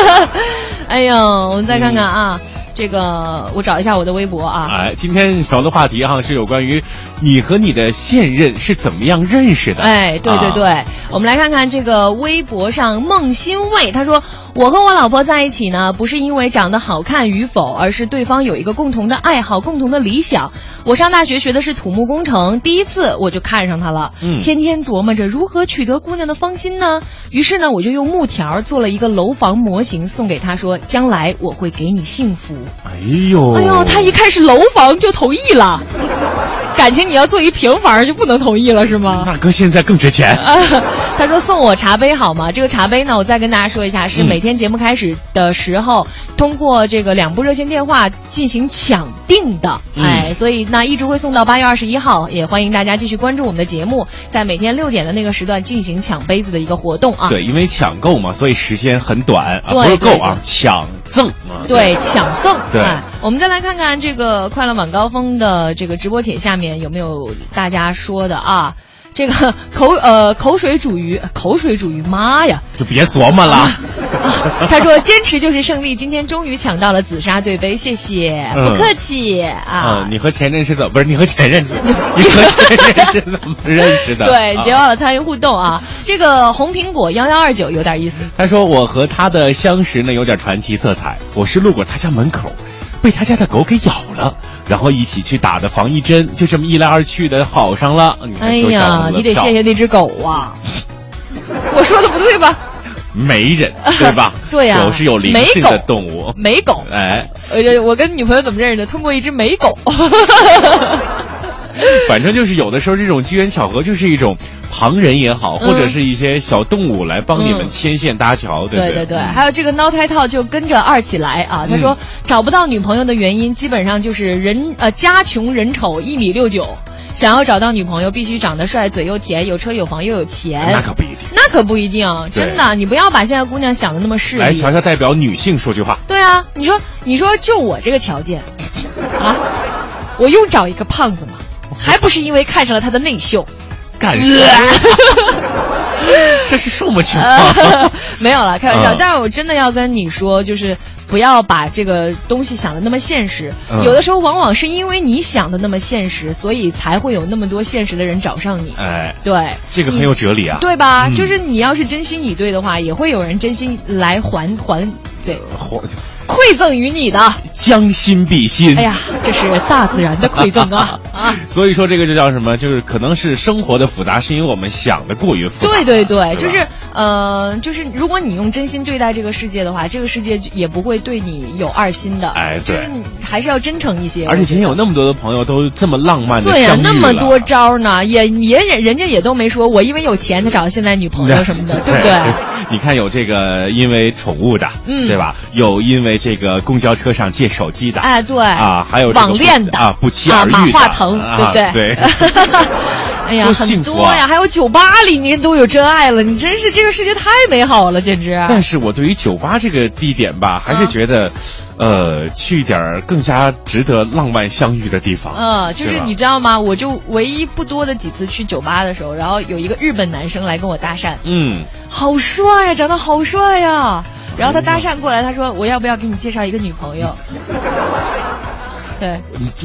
[laughs] 哎呦，我们再看看啊。这个我找一下我的微博啊！哎，今天聊的话题哈是有关于你和你的现任是怎么样认识的？哎，对对对，我们来看看这个微博上孟欣卫他说。我和我老婆在一起呢，不是因为长得好看与否，而是对方有一个共同的爱好、共同的理想。我上大学学的是土木工程，第一次我就看上她了，嗯，天天琢磨着如何取得姑娘的芳心呢。于是呢，我就用木条做了一个楼房模型送给她，说将来我会给你幸福。哎呦，哎呦，他一看是楼房就同意了。感情你要做一平房就不能同意了是吗？那哥现在更值钱。他说送我茶杯好吗？这个茶杯呢，我再跟大家说一下，是每天节目开始的时候通过这个两部热线电话进行抢订的。哎，所以那一直会送到八月二十一号，也欢迎大家继续关注我们的节目，在每天六点的那个时段进行抢杯子的一个活动啊。对，因为抢购嘛，所以时间很短啊，不是够啊，抢赠啊。对，抢赠。对，我们再来看看这个快乐晚高峰的这个直播帖下面。有没有大家说的啊？这个口呃口水煮鱼，口水煮鱼，妈呀！就别琢磨了。他说坚持就是胜利，今天终于抢到了紫砂对杯，谢谢，不客气啊。你和前任是怎么不是？你和前任是？[laughs] 你和前任是怎么认识的？对，别忘了参与互动啊。这个红苹果幺幺二九有点意思。他说我和他的相识呢有点传奇色彩，我是路过他家门口。被他家的狗给咬了，然后一起去打的防疫针，就这么一来二去的好上了。哎呀，你得谢谢那只狗啊！我说的不对吧？媒人 [laughs] 对吧？对呀，狗是有灵性的动物。美狗，哎，我，我跟女朋友怎么认识的？通过一只美狗。[laughs] [laughs] 反正就是有的时候这种机缘巧合，就是一种旁人也好，嗯或者是一些小动物来帮你们嗯牵线搭桥，对不对对对，还有这个孬胎套就跟着二起来啊。他说、嗯找不到女朋友的原因，基本上就是人呃家穷人丑，一米六九。想要找到女朋友，必须长得帅、嘴又甜、有车有房又有钱。那可不一定。那可不一定，真的，你不要把现在姑娘想的那么势利。来，乔乔代表女性说句话。对啊，你说你说就我这个条件，啊，我用找一个胖子吗？还不是因为看上了他的内秀。干什么？这是什么情况？呃 [laughs] 没有了，开玩笑。嗯但是我真的要跟你说，就是不要把这个东西想的那么现实。嗯有的时候往往是因为你想的那么现实，所以才会有那么多现实的人找上你。哎，对，这个很有哲理啊。对吧？嗯就是你要是真心以对的话，也会有人真心来还还对还馈赠于你的。将心比心。哎呀，这是大自然的馈赠啊 [laughs] 啊！所以说这个就叫什么？就是可能是生活的复杂，是因为我们想的过于复杂。对对对，吧就是呃，就是如果你用真心对待这个世界的话，这个世界也不会对你有二心的。哎对就是还是要真诚一些。而且今天有那么多的朋友都这么浪漫的对呀、那么多招呢，也也人人家也都没说我因为有钱才找到现在女朋友什么的，[laughs] 对不对？你看有这个因为宠物的，嗯对吧？有因为这个公交车上借手机的，哎，对啊，还有网恋的啊，不期而遇的，化腾，啊对不对？对，[laughs] 哎呀，多很多呀，还有酒吧里面都有真爱了，你真是这个世界太美好了，简直。啊但是我对于酒吧这个地点吧，还是觉得，呃，去一点儿更加值得浪漫相遇的地方。嗯，就是你知道吗？我就唯一不多的几次去酒吧的时候，然后有一个日本男生来跟我搭讪，嗯，好帅呀，长得好帅呀。然后他搭讪过来，他说我要不要给你介绍一个女朋友？[laughs] 对，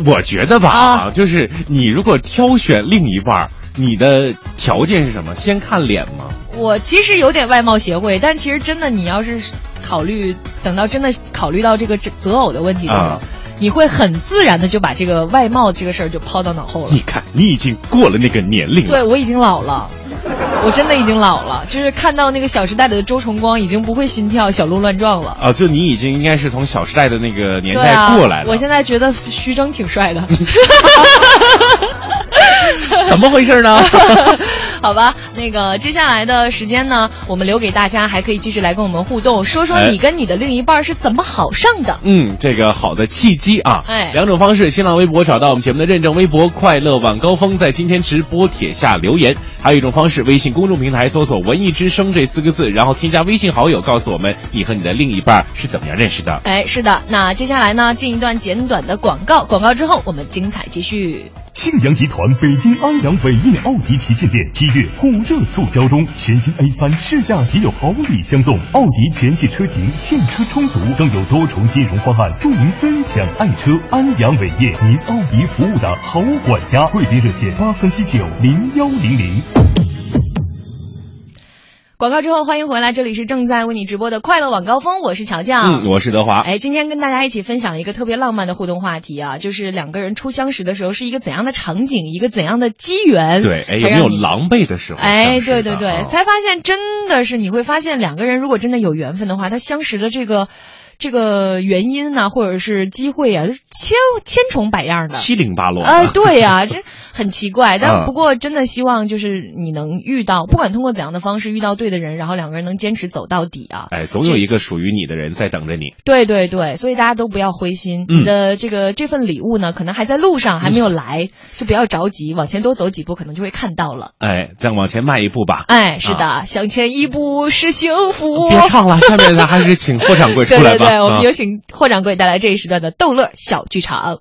我觉得吧，啊就是你如果挑选另一半，你的条件是什么？先看脸吗？我其实有点外貌协会，但其实真的，你要是考虑等到真的考虑到这个择偶的问题的时候，啊你会很自然的就把这个外貌这个事儿就抛到脑后了你。看，你已经过了那个年龄了。对我已经老了，[laughs] 我真的已经老了，就是看到那个《小时代》里的周崇光，已经不会心跳、小鹿乱撞了。啊，就你已经应该是从《小时代》的那个年代过来了。我现在觉得徐峥挺帅的。[laughs] [laughs] 怎么回事呢？[laughs] 好吧，那个接下来的时间呢，我们留给大家，还可以继续来跟我们互动，说说哎你跟你的另一半是怎么好上的。嗯，这个好的契机啊，哎两种方式：新浪微博找到我们节目的认证微博“快乐晚高峰”，在今天直播帖下留言；还有一种方式，微信公众平台搜索“文艺之声”这四个字，然后添加微信好友，告诉我们你和你的另一半是怎么样认识的。哎，是的，那接下来呢，进一段简短的广告，广告之后我们精彩继续。庆阳集团北京安阳伟业奥迪旗舰店七月火热促销中，全新 A 3试驾即有好礼相送，奥迪全系车型现车充足，更有多重金融方案助您分享爱车。安阳伟业，您奥迪服务的好管家，贵宾热线八三七九零幺零零。广告之后，欢迎回来，这里是正在为你直播的快乐晚高峰，我是乔乔。嗯，我是德华。哎，今天跟大家一起分享一个特别浪漫的互动话题啊，就是两个人初相识的时候是一个怎样的场景，一个怎样的机缘，对，哎，有没有狼狈的时候？哎，对对对，啊才发现真的是你会发现两个人如果真的有缘分的话，他相识的这个这个原因呢、或者是机会啊，千千重百样的。七零八落。哎，对呀、这很奇怪，但啊不过真的希望就是你能遇到，不管通过怎样的方式遇到对的人，然后两个人能坚持走到底啊。哎，总有一个属于你的人在等着你。对对对，所以大家都不要灰心，嗯你的这个这份礼物呢，可能还在路上，还没有来，就不要着急，往前多走几步，可能就会看到了。哎，再往前迈一步吧。哎，是的，啊向前一步是幸福。别唱了，[laughs] 下面咱还是请霍掌柜出来吧。对对对，我们啊有请霍掌柜带来这一时段的逗乐小剧场。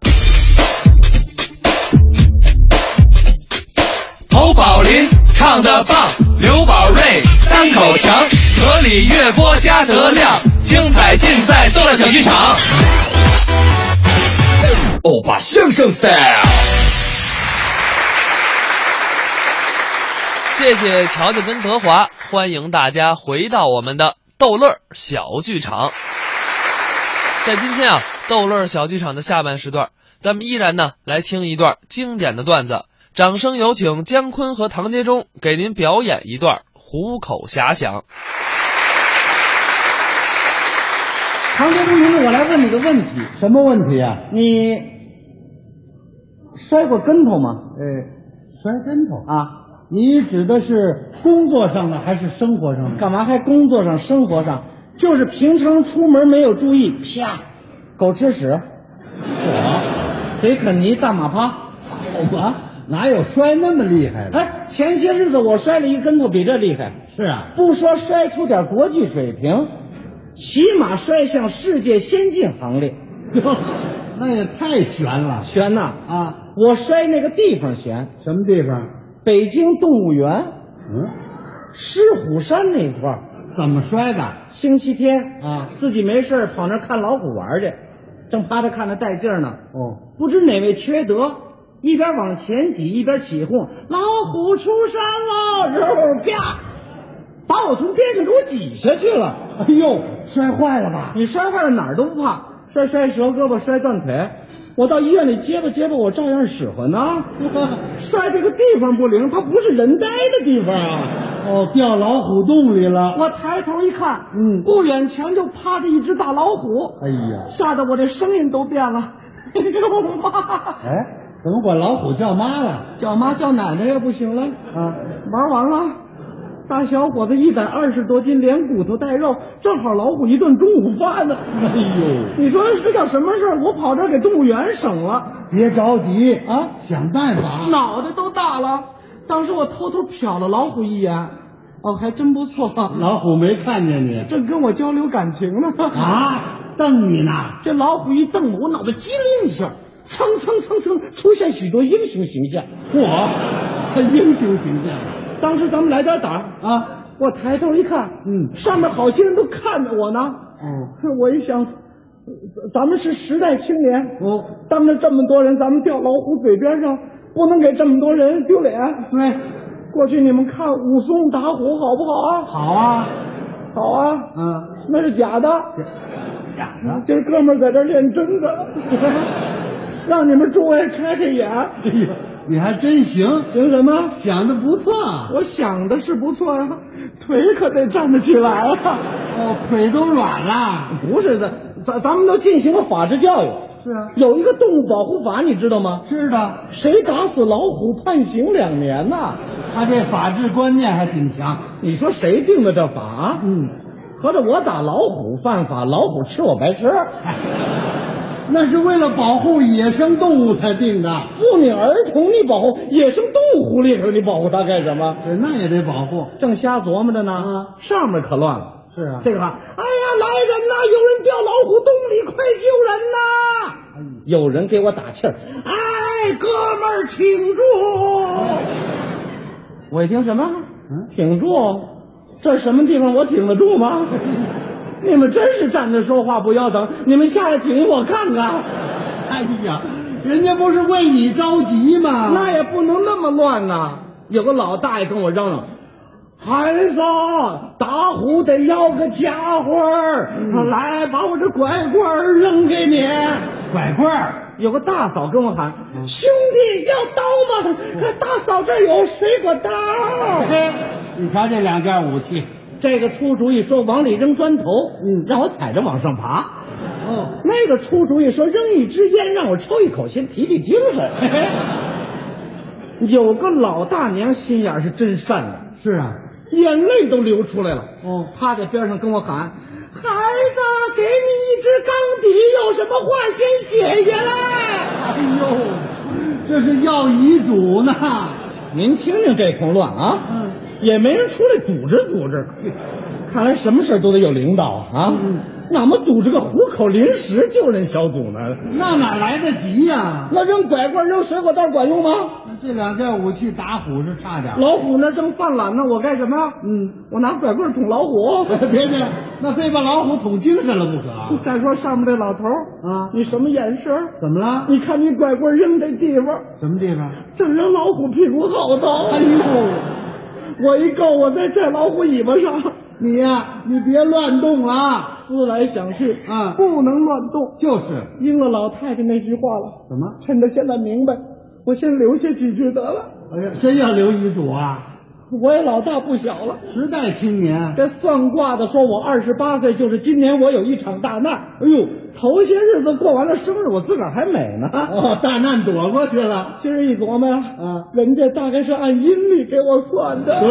侯宝林唱的棒，刘宝瑞单口强，河里月波加德亮，精彩尽在逗乐小剧场。欧巴相声 style。谢谢乔乔跟德华，欢迎大家回到我们的逗乐小剧场。在今天啊，逗乐小剧场的下半时段，咱们依然呢来听一段经典的段子。掌声有请姜昆和唐杰忠给您表演一段虎口遐想。唐杰忠同志，我来问你个问题，什么问题啊？你摔过跟头吗？呃，摔跟头啊？你指的是工作上的还是生活上的？干嘛还工作上、生活上？就是平常出门没有注意，啪，狗吃屎，[laughs] 我嘴啃泥，大马趴，我哪有摔那么厉害的？哎，前些日子我摔了一跟头，比这厉害。是啊，不说摔出点国际水平，起码摔向世界先进行列。哟，那也太悬了，悬呐！啊，我摔那个地方悬，什么地方？北京动物园嗯，狮虎山那块儿。怎么摔的？星期天啊，自己没事儿跑那儿看老虎玩去，正趴着看着带劲儿呢。哦，不知哪位缺德，一边往前挤一边起哄：“老虎出山了！”然后啪，把我从边上给我挤下去了。哎呦，摔坏了吧？你摔坏了哪儿都不怕，摔摔折胳膊、摔断腿，我到医院里结巴结巴，我照样使唤呢。[laughs] 摔这个地方不灵，它不是人待的地方啊。哦，掉老虎洞里了。我抬头一看，嗯不远前就趴着一只大老虎，哎呀，吓得我这声音都变了。[laughs] 哎呦妈！哎，[laughs] 怎么管老虎叫妈了？叫妈叫奶奶也不行了啊！玩完了，大小伙子一百二十多斤，连骨头带肉，正好老虎一顿中午饭呢。哎呦，你说这叫什么事儿？我跑这给动物园省了，别着急啊，想办法。脑袋都大了。当时我偷偷瞟了老虎一眼，哦，还真不错。老虎没看见你正跟我交流感情呢。啊？瞪你呢？这老虎一瞪我，我脑袋机灵一下，蹭蹭蹭蹭出现许多英雄形象。我，英雄形象。当时咱们来点胆儿啊！我抬头一看，嗯，上面好些人都看着我呢。哦，我一想，咱们是时代青年，哦，当着这么多人，咱们掉老虎嘴边上，不能给这么多人丢脸。对，过去你们看武松打虎好不好啊？好啊，好啊。嗯，那是假的，假的。今儿哥们儿在这练真的，[laughs] 让你们诸位开开眼。哎呀，你还真行，行什么？想的不错。我想的是不错啊，腿可得站得起来啊。哦，腿都软了。不是的，咱咱们都进行了法制教育。是啊，有一个动物保护法，你知道吗？知道。谁打死老虎，判刑两年呐。他这法治观念还挺强。你说谁定的这法啊？嗯，合着我打老虎犯法，老虎吃我白吃。[laughs] 那是为了保护野生动物才定的。妇女儿童你保护，野生动物狐狸可你保护它干什么？那也得保护。正瞎琢磨着呢，啊，上面可乱了。是啊，这个话，哎呀，来人呐！有人掉老虎洞里，快救人呐！哎、有人给我打气儿，哎，哥们儿，挺住！我一听什么？嗯，挺住？这什么地方？我挺得住吗？[laughs] 你们真是站着说话不腰疼！你们下来挺我看看。哎呀，人家不是为你着急吗？那也不能那么乱呐！有个老大爷跟我嚷嚷。孩子，打虎得要个家伙来把我这拐棍扔给你。拐棍儿，有个大嫂跟我喊：“嗯、兄弟，要刀吗？大嫂这有水果刀。”嘿，你瞧这两件武器，这个出主意说往里扔砖头，嗯，让我踩着往上爬。哦，那个出主意说扔一支烟，让我抽一口，先提提精神。[laughs] 有个老大娘心眼是真善良，是啊。眼泪都流出来了，哦，趴在边上跟我喊：“孩子，给你一支钢笔，有什么话先写下来。”哎呦，这是要遗嘱呢。您听听这通乱啊，嗯，也没人出来组织组织。看来什么事都得有领导啊。嗯，哪么组织个虎口临时救人小组呢？那哪来得及呀、啊？那扔拐棍、扔水果刀管用吗？这两件武器打虎是差点。老虎那正犯懒呢，我干什么呀？嗯，我拿拐棍捅老虎。[laughs] 别别，那非把老虎捅精神了不可。[laughs] 再说上面这老头啊，你什么眼神？怎么了？你看你拐棍扔这地方，什么地方？正扔老虎屁股后头。哎呦，我一够，我在这老虎尾巴上。你呀、啊，你别乱动啊！思来想去，啊，不能乱动。就是应了老太太那句话了。怎么？趁着现在明白，我先留下几句得了。哎呀，真要留遗嘱啊！[laughs] 我也老大不小了，时代青年。这算卦的说我二十八岁，就是今年我有一场大难。哎呦，头些日子过完了生日，我自个儿还美呢。哦，大难躲过去了。今儿一琢磨呀，啊，人家大概是按阴历给我算的。得，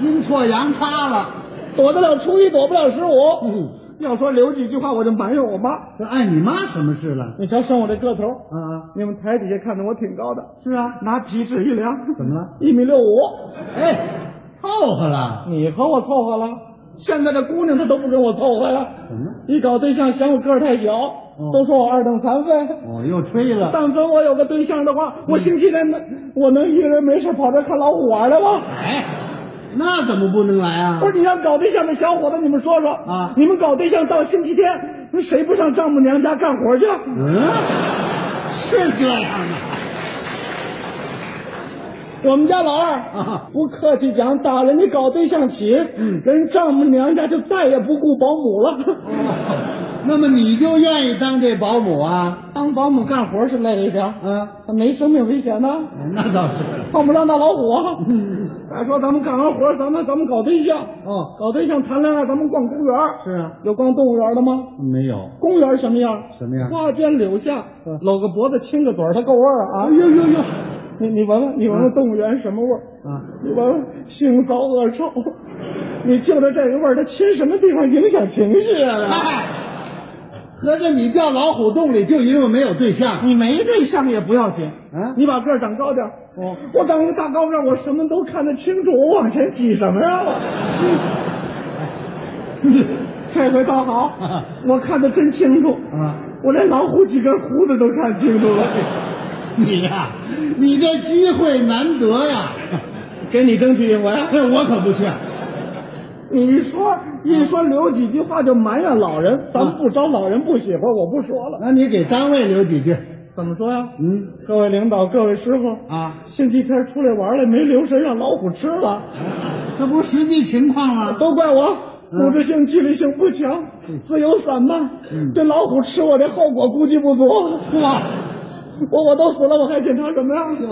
阴错阳差了。躲得了初一，躲不了十五。嗯，要说留几句话，我就埋怨我妈。这碍你妈什么事了？你瞧，生我这个头啊，你们台底下看着我挺高的。是啊，拿皮尺一量，怎么了？一米六五。哎，凑合了。你和我凑合了。现在这姑娘她都不跟我凑合呀。怎么？一搞对象嫌我个儿太小，都说我二等残废。哦，又吹了。但凡我有个对象的话，我星期天能我能一个人没事跑这看老虎玩来吗？哎。那怎么不能来啊？不是你让搞对象的小伙子，你们说说啊！你们搞对象到星期天，谁不上丈母娘家干活去？嗯，是这样的。我们家老二啊，不客气讲，打人家搞对象起，嗯，人丈母娘家就再也不雇保姆了。哦，那么你就愿意当这保姆啊？当保姆干活是累一点，嗯，没生命危险呢。那倒是，碰不上大老虎啊。再说咱们干完活，咱们咱们搞对象，哦，搞对象谈恋爱，咱们逛公园。是啊，有逛动物园的吗？没有。公园什么样？什么样？花间柳下，搂个脖子亲个嘴儿，它够味儿啊！哎呦呦呦，你你闻闻，你闻闻动物园什么味儿啊？你闻闻腥骚恶臭，你就着这个味儿，它亲什么地方影响情绪啊？哎，合着你掉老虎洞里就因为没有对象？你没对象也不要紧，啊，你把个儿长高点。哦，我长个大高个儿，我什么都看得清楚，我往前挤什么呀？我 [laughs] 这回倒好，[laughs] 我看得真清楚啊！我连老虎几根胡子都看清楚了。[laughs] 你呀，你这机会难得呀，给你争取一回。我可不去。你说一说留几句话就埋怨老人，咱们不招老人不喜欢，我不说了。那你给单位留几句。怎么说呀？嗯，各位领导，各位师傅啊，星期天出来玩来没留神让老虎吃了，[laughs] 这不实际情况吗？都怪我组织性、纪律性不强，自由散漫，这老虎吃我这后果估计不足。哇，[laughs] 我我都死了，我还检查什么呀？就是，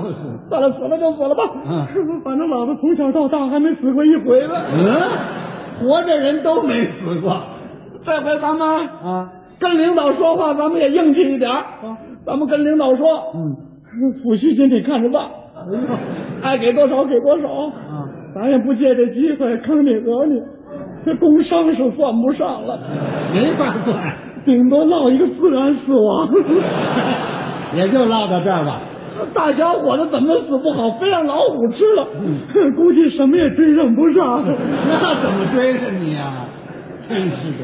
算了，死了就死了吧。嗯，反正老子从小到大还没死过一回呢。嗯，活着人都没死过。这回咱们啊，跟领导说话，咱们也硬气一点啊。咱们跟领导说，嗯，抚恤金你看着办，[laughs] 爱给多少给多少，啊，咱也不借这机会坑你讹你，这工伤是算不上了，没法算，顶多落一个自然死亡，[laughs] 也就落到这儿吧。大小伙子怎么死不好，非让老虎吃了，估计什么也追上不上。那怎么追上你呀？真是的。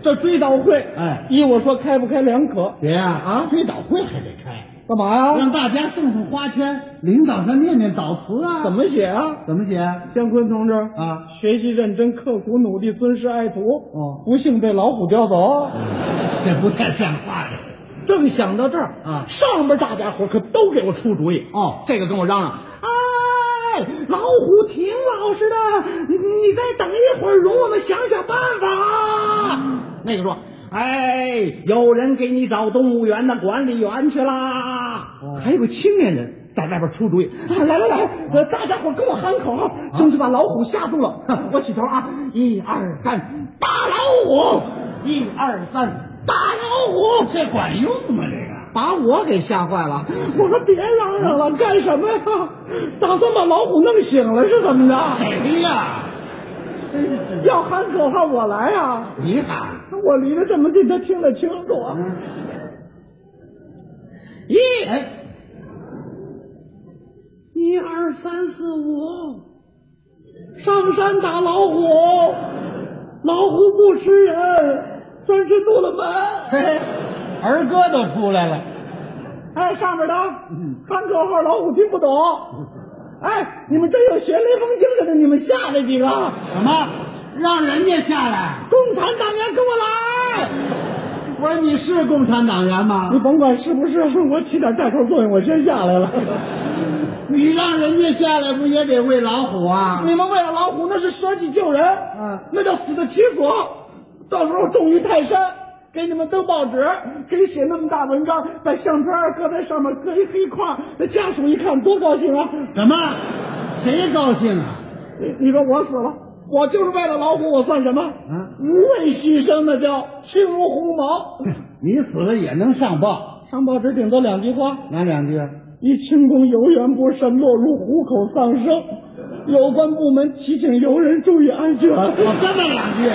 这追悼会，哎，依我说开不开两可。别呀啊，追悼会还得开，干嘛呀？让大家送送花圈，领导上念念悼词啊。怎么写啊？怎么写？姜昆同志啊，学习认真、刻苦努力、尊师爱徒。哦，不幸被老虎叼走，这不太像话呀。正想到这儿啊，上边大家伙可都给我出主意。哦，这个跟我嚷嚷。哎，老虎挺老实的，你你再等一会儿，容我们想想办法。那个说，哎，有人给你找动物园的管理员去啦。哦、还有个青年人在外边出主意，啊、来来来，呃，大家伙跟我喊口号，争取把老虎吓住了。我起头啊，一二三，打老虎！一二三，打老虎！这管用吗？这个把我给吓坏了。我说别嚷嚷了，干什么呀？打算把老虎弄醒了是怎么着？谁呀？要喊口号，我来啊！你喊，我离得这么近，他听得清楚啊！一，哎，一二三四五，上山打老虎，老虎不吃人，专吃杜了门。嘿嘿，儿歌都出来了。哎，上面的喊口号，老虎听不懂。哎，你们真有学雷锋精神的，你们下来几个？什么？让人家下来？共产党员跟我来！我说你是共产党员吗？你甭管是不是，我起点带头作用，我先下来了。你让人家下来，不也得喂老虎啊？你们为了老虎那是舍己救人，嗯，那叫死得其所。到时候重于泰山。给你们登报纸，给写那么大文章，把相片搁在上面，搁一黑框，那家属一看多高兴啊！什么？谁高兴啊？你你说我死了，我就是为了老虎，我算什么？啊无畏牺牲，那叫轻如鸿毛。你死了也能上报，上报纸顶多两句话，哪两句？一轻功游园不慎，落入虎口丧生。有关部门提醒游人注意安全。我这么两句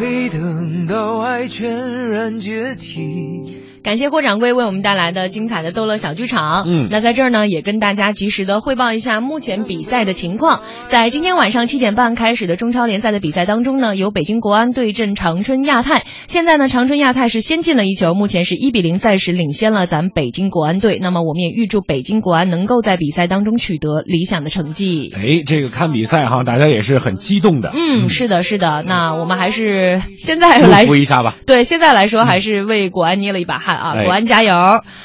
没等到爱全然解体。感谢郭掌柜为我们带来的精彩的逗乐小剧场。嗯，那在这儿呢，也跟大家及时的汇报一下目前比赛的情况。在今天晚上七点半开始的中超联赛的比赛当中呢，由北京国安对阵长春亚泰。现在呢，长春亚泰是先进了一球，目前是一比零，暂时领先了咱北京国安队。那么我们也预祝北京国安能够在比赛当中取得理想的成绩。哎，这个看比赛哈，大家也是很激动的。嗯，是的，是的。那我们还是现在来祝福一下吧。对，现在来说还是为国安捏了一把汗啊，哎国安加油！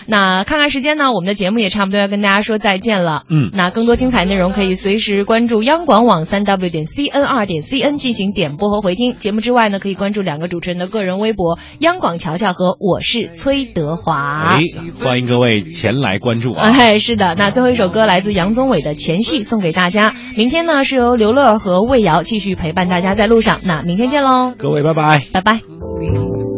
那看看时间呢，我们的节目也差不多要跟大家说再见了。嗯，那更多精彩内容可以随时关注央广网三 w 点 cn 二点 cn 进行点播和回听。节目之外呢，可以关注两个主持人的个人微博“央广乔乔”和“我是崔德华哎”。，欢迎各位前来关注啊！[laughs] 哎，是的，那最后一首歌来自杨宗纬的《前戏》，送给大家。明天呢是由刘乐和魏瑶继续陪伴大家在路上。那明天见喽，各位拜拜，拜拜。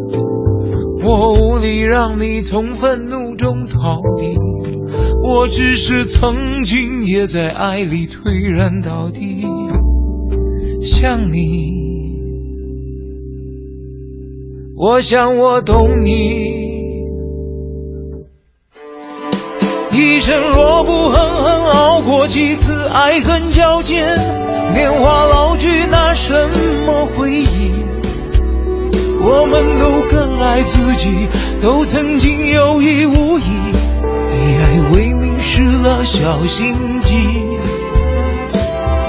我无力让你从愤怒中逃离，我只是曾经也在爱里颓然到底。想你，我想我懂你。一生若不狠狠熬过几次爱恨交煎，年华老去，拿什么回忆？我们都更爱自己，都曾经有意无意，以爱为名失了小心机。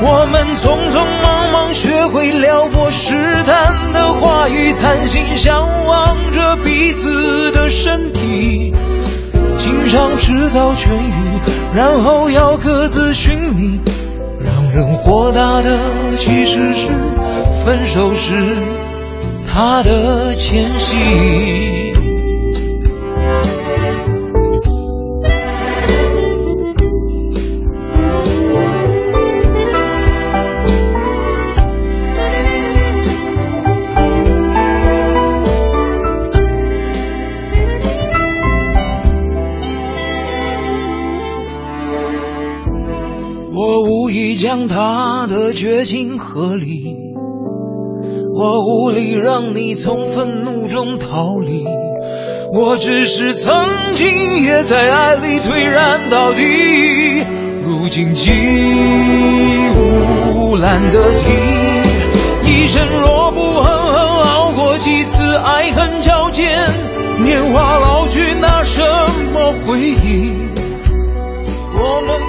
我们匆匆忙忙学会撩拨试探的话语，贪心向往着彼此的身体，情伤迟早痊愈，然后要各自寻觅。让人火大的其实是分手时。他的前戏。我无意将他的绝情合理。我无力让你从愤怒中逃离，我只是曾经也在爱里颓然到底，如今既无懒得提。一生若不狠狠熬过几次爱恨交煎，年华老去，拿什么回忆？我们。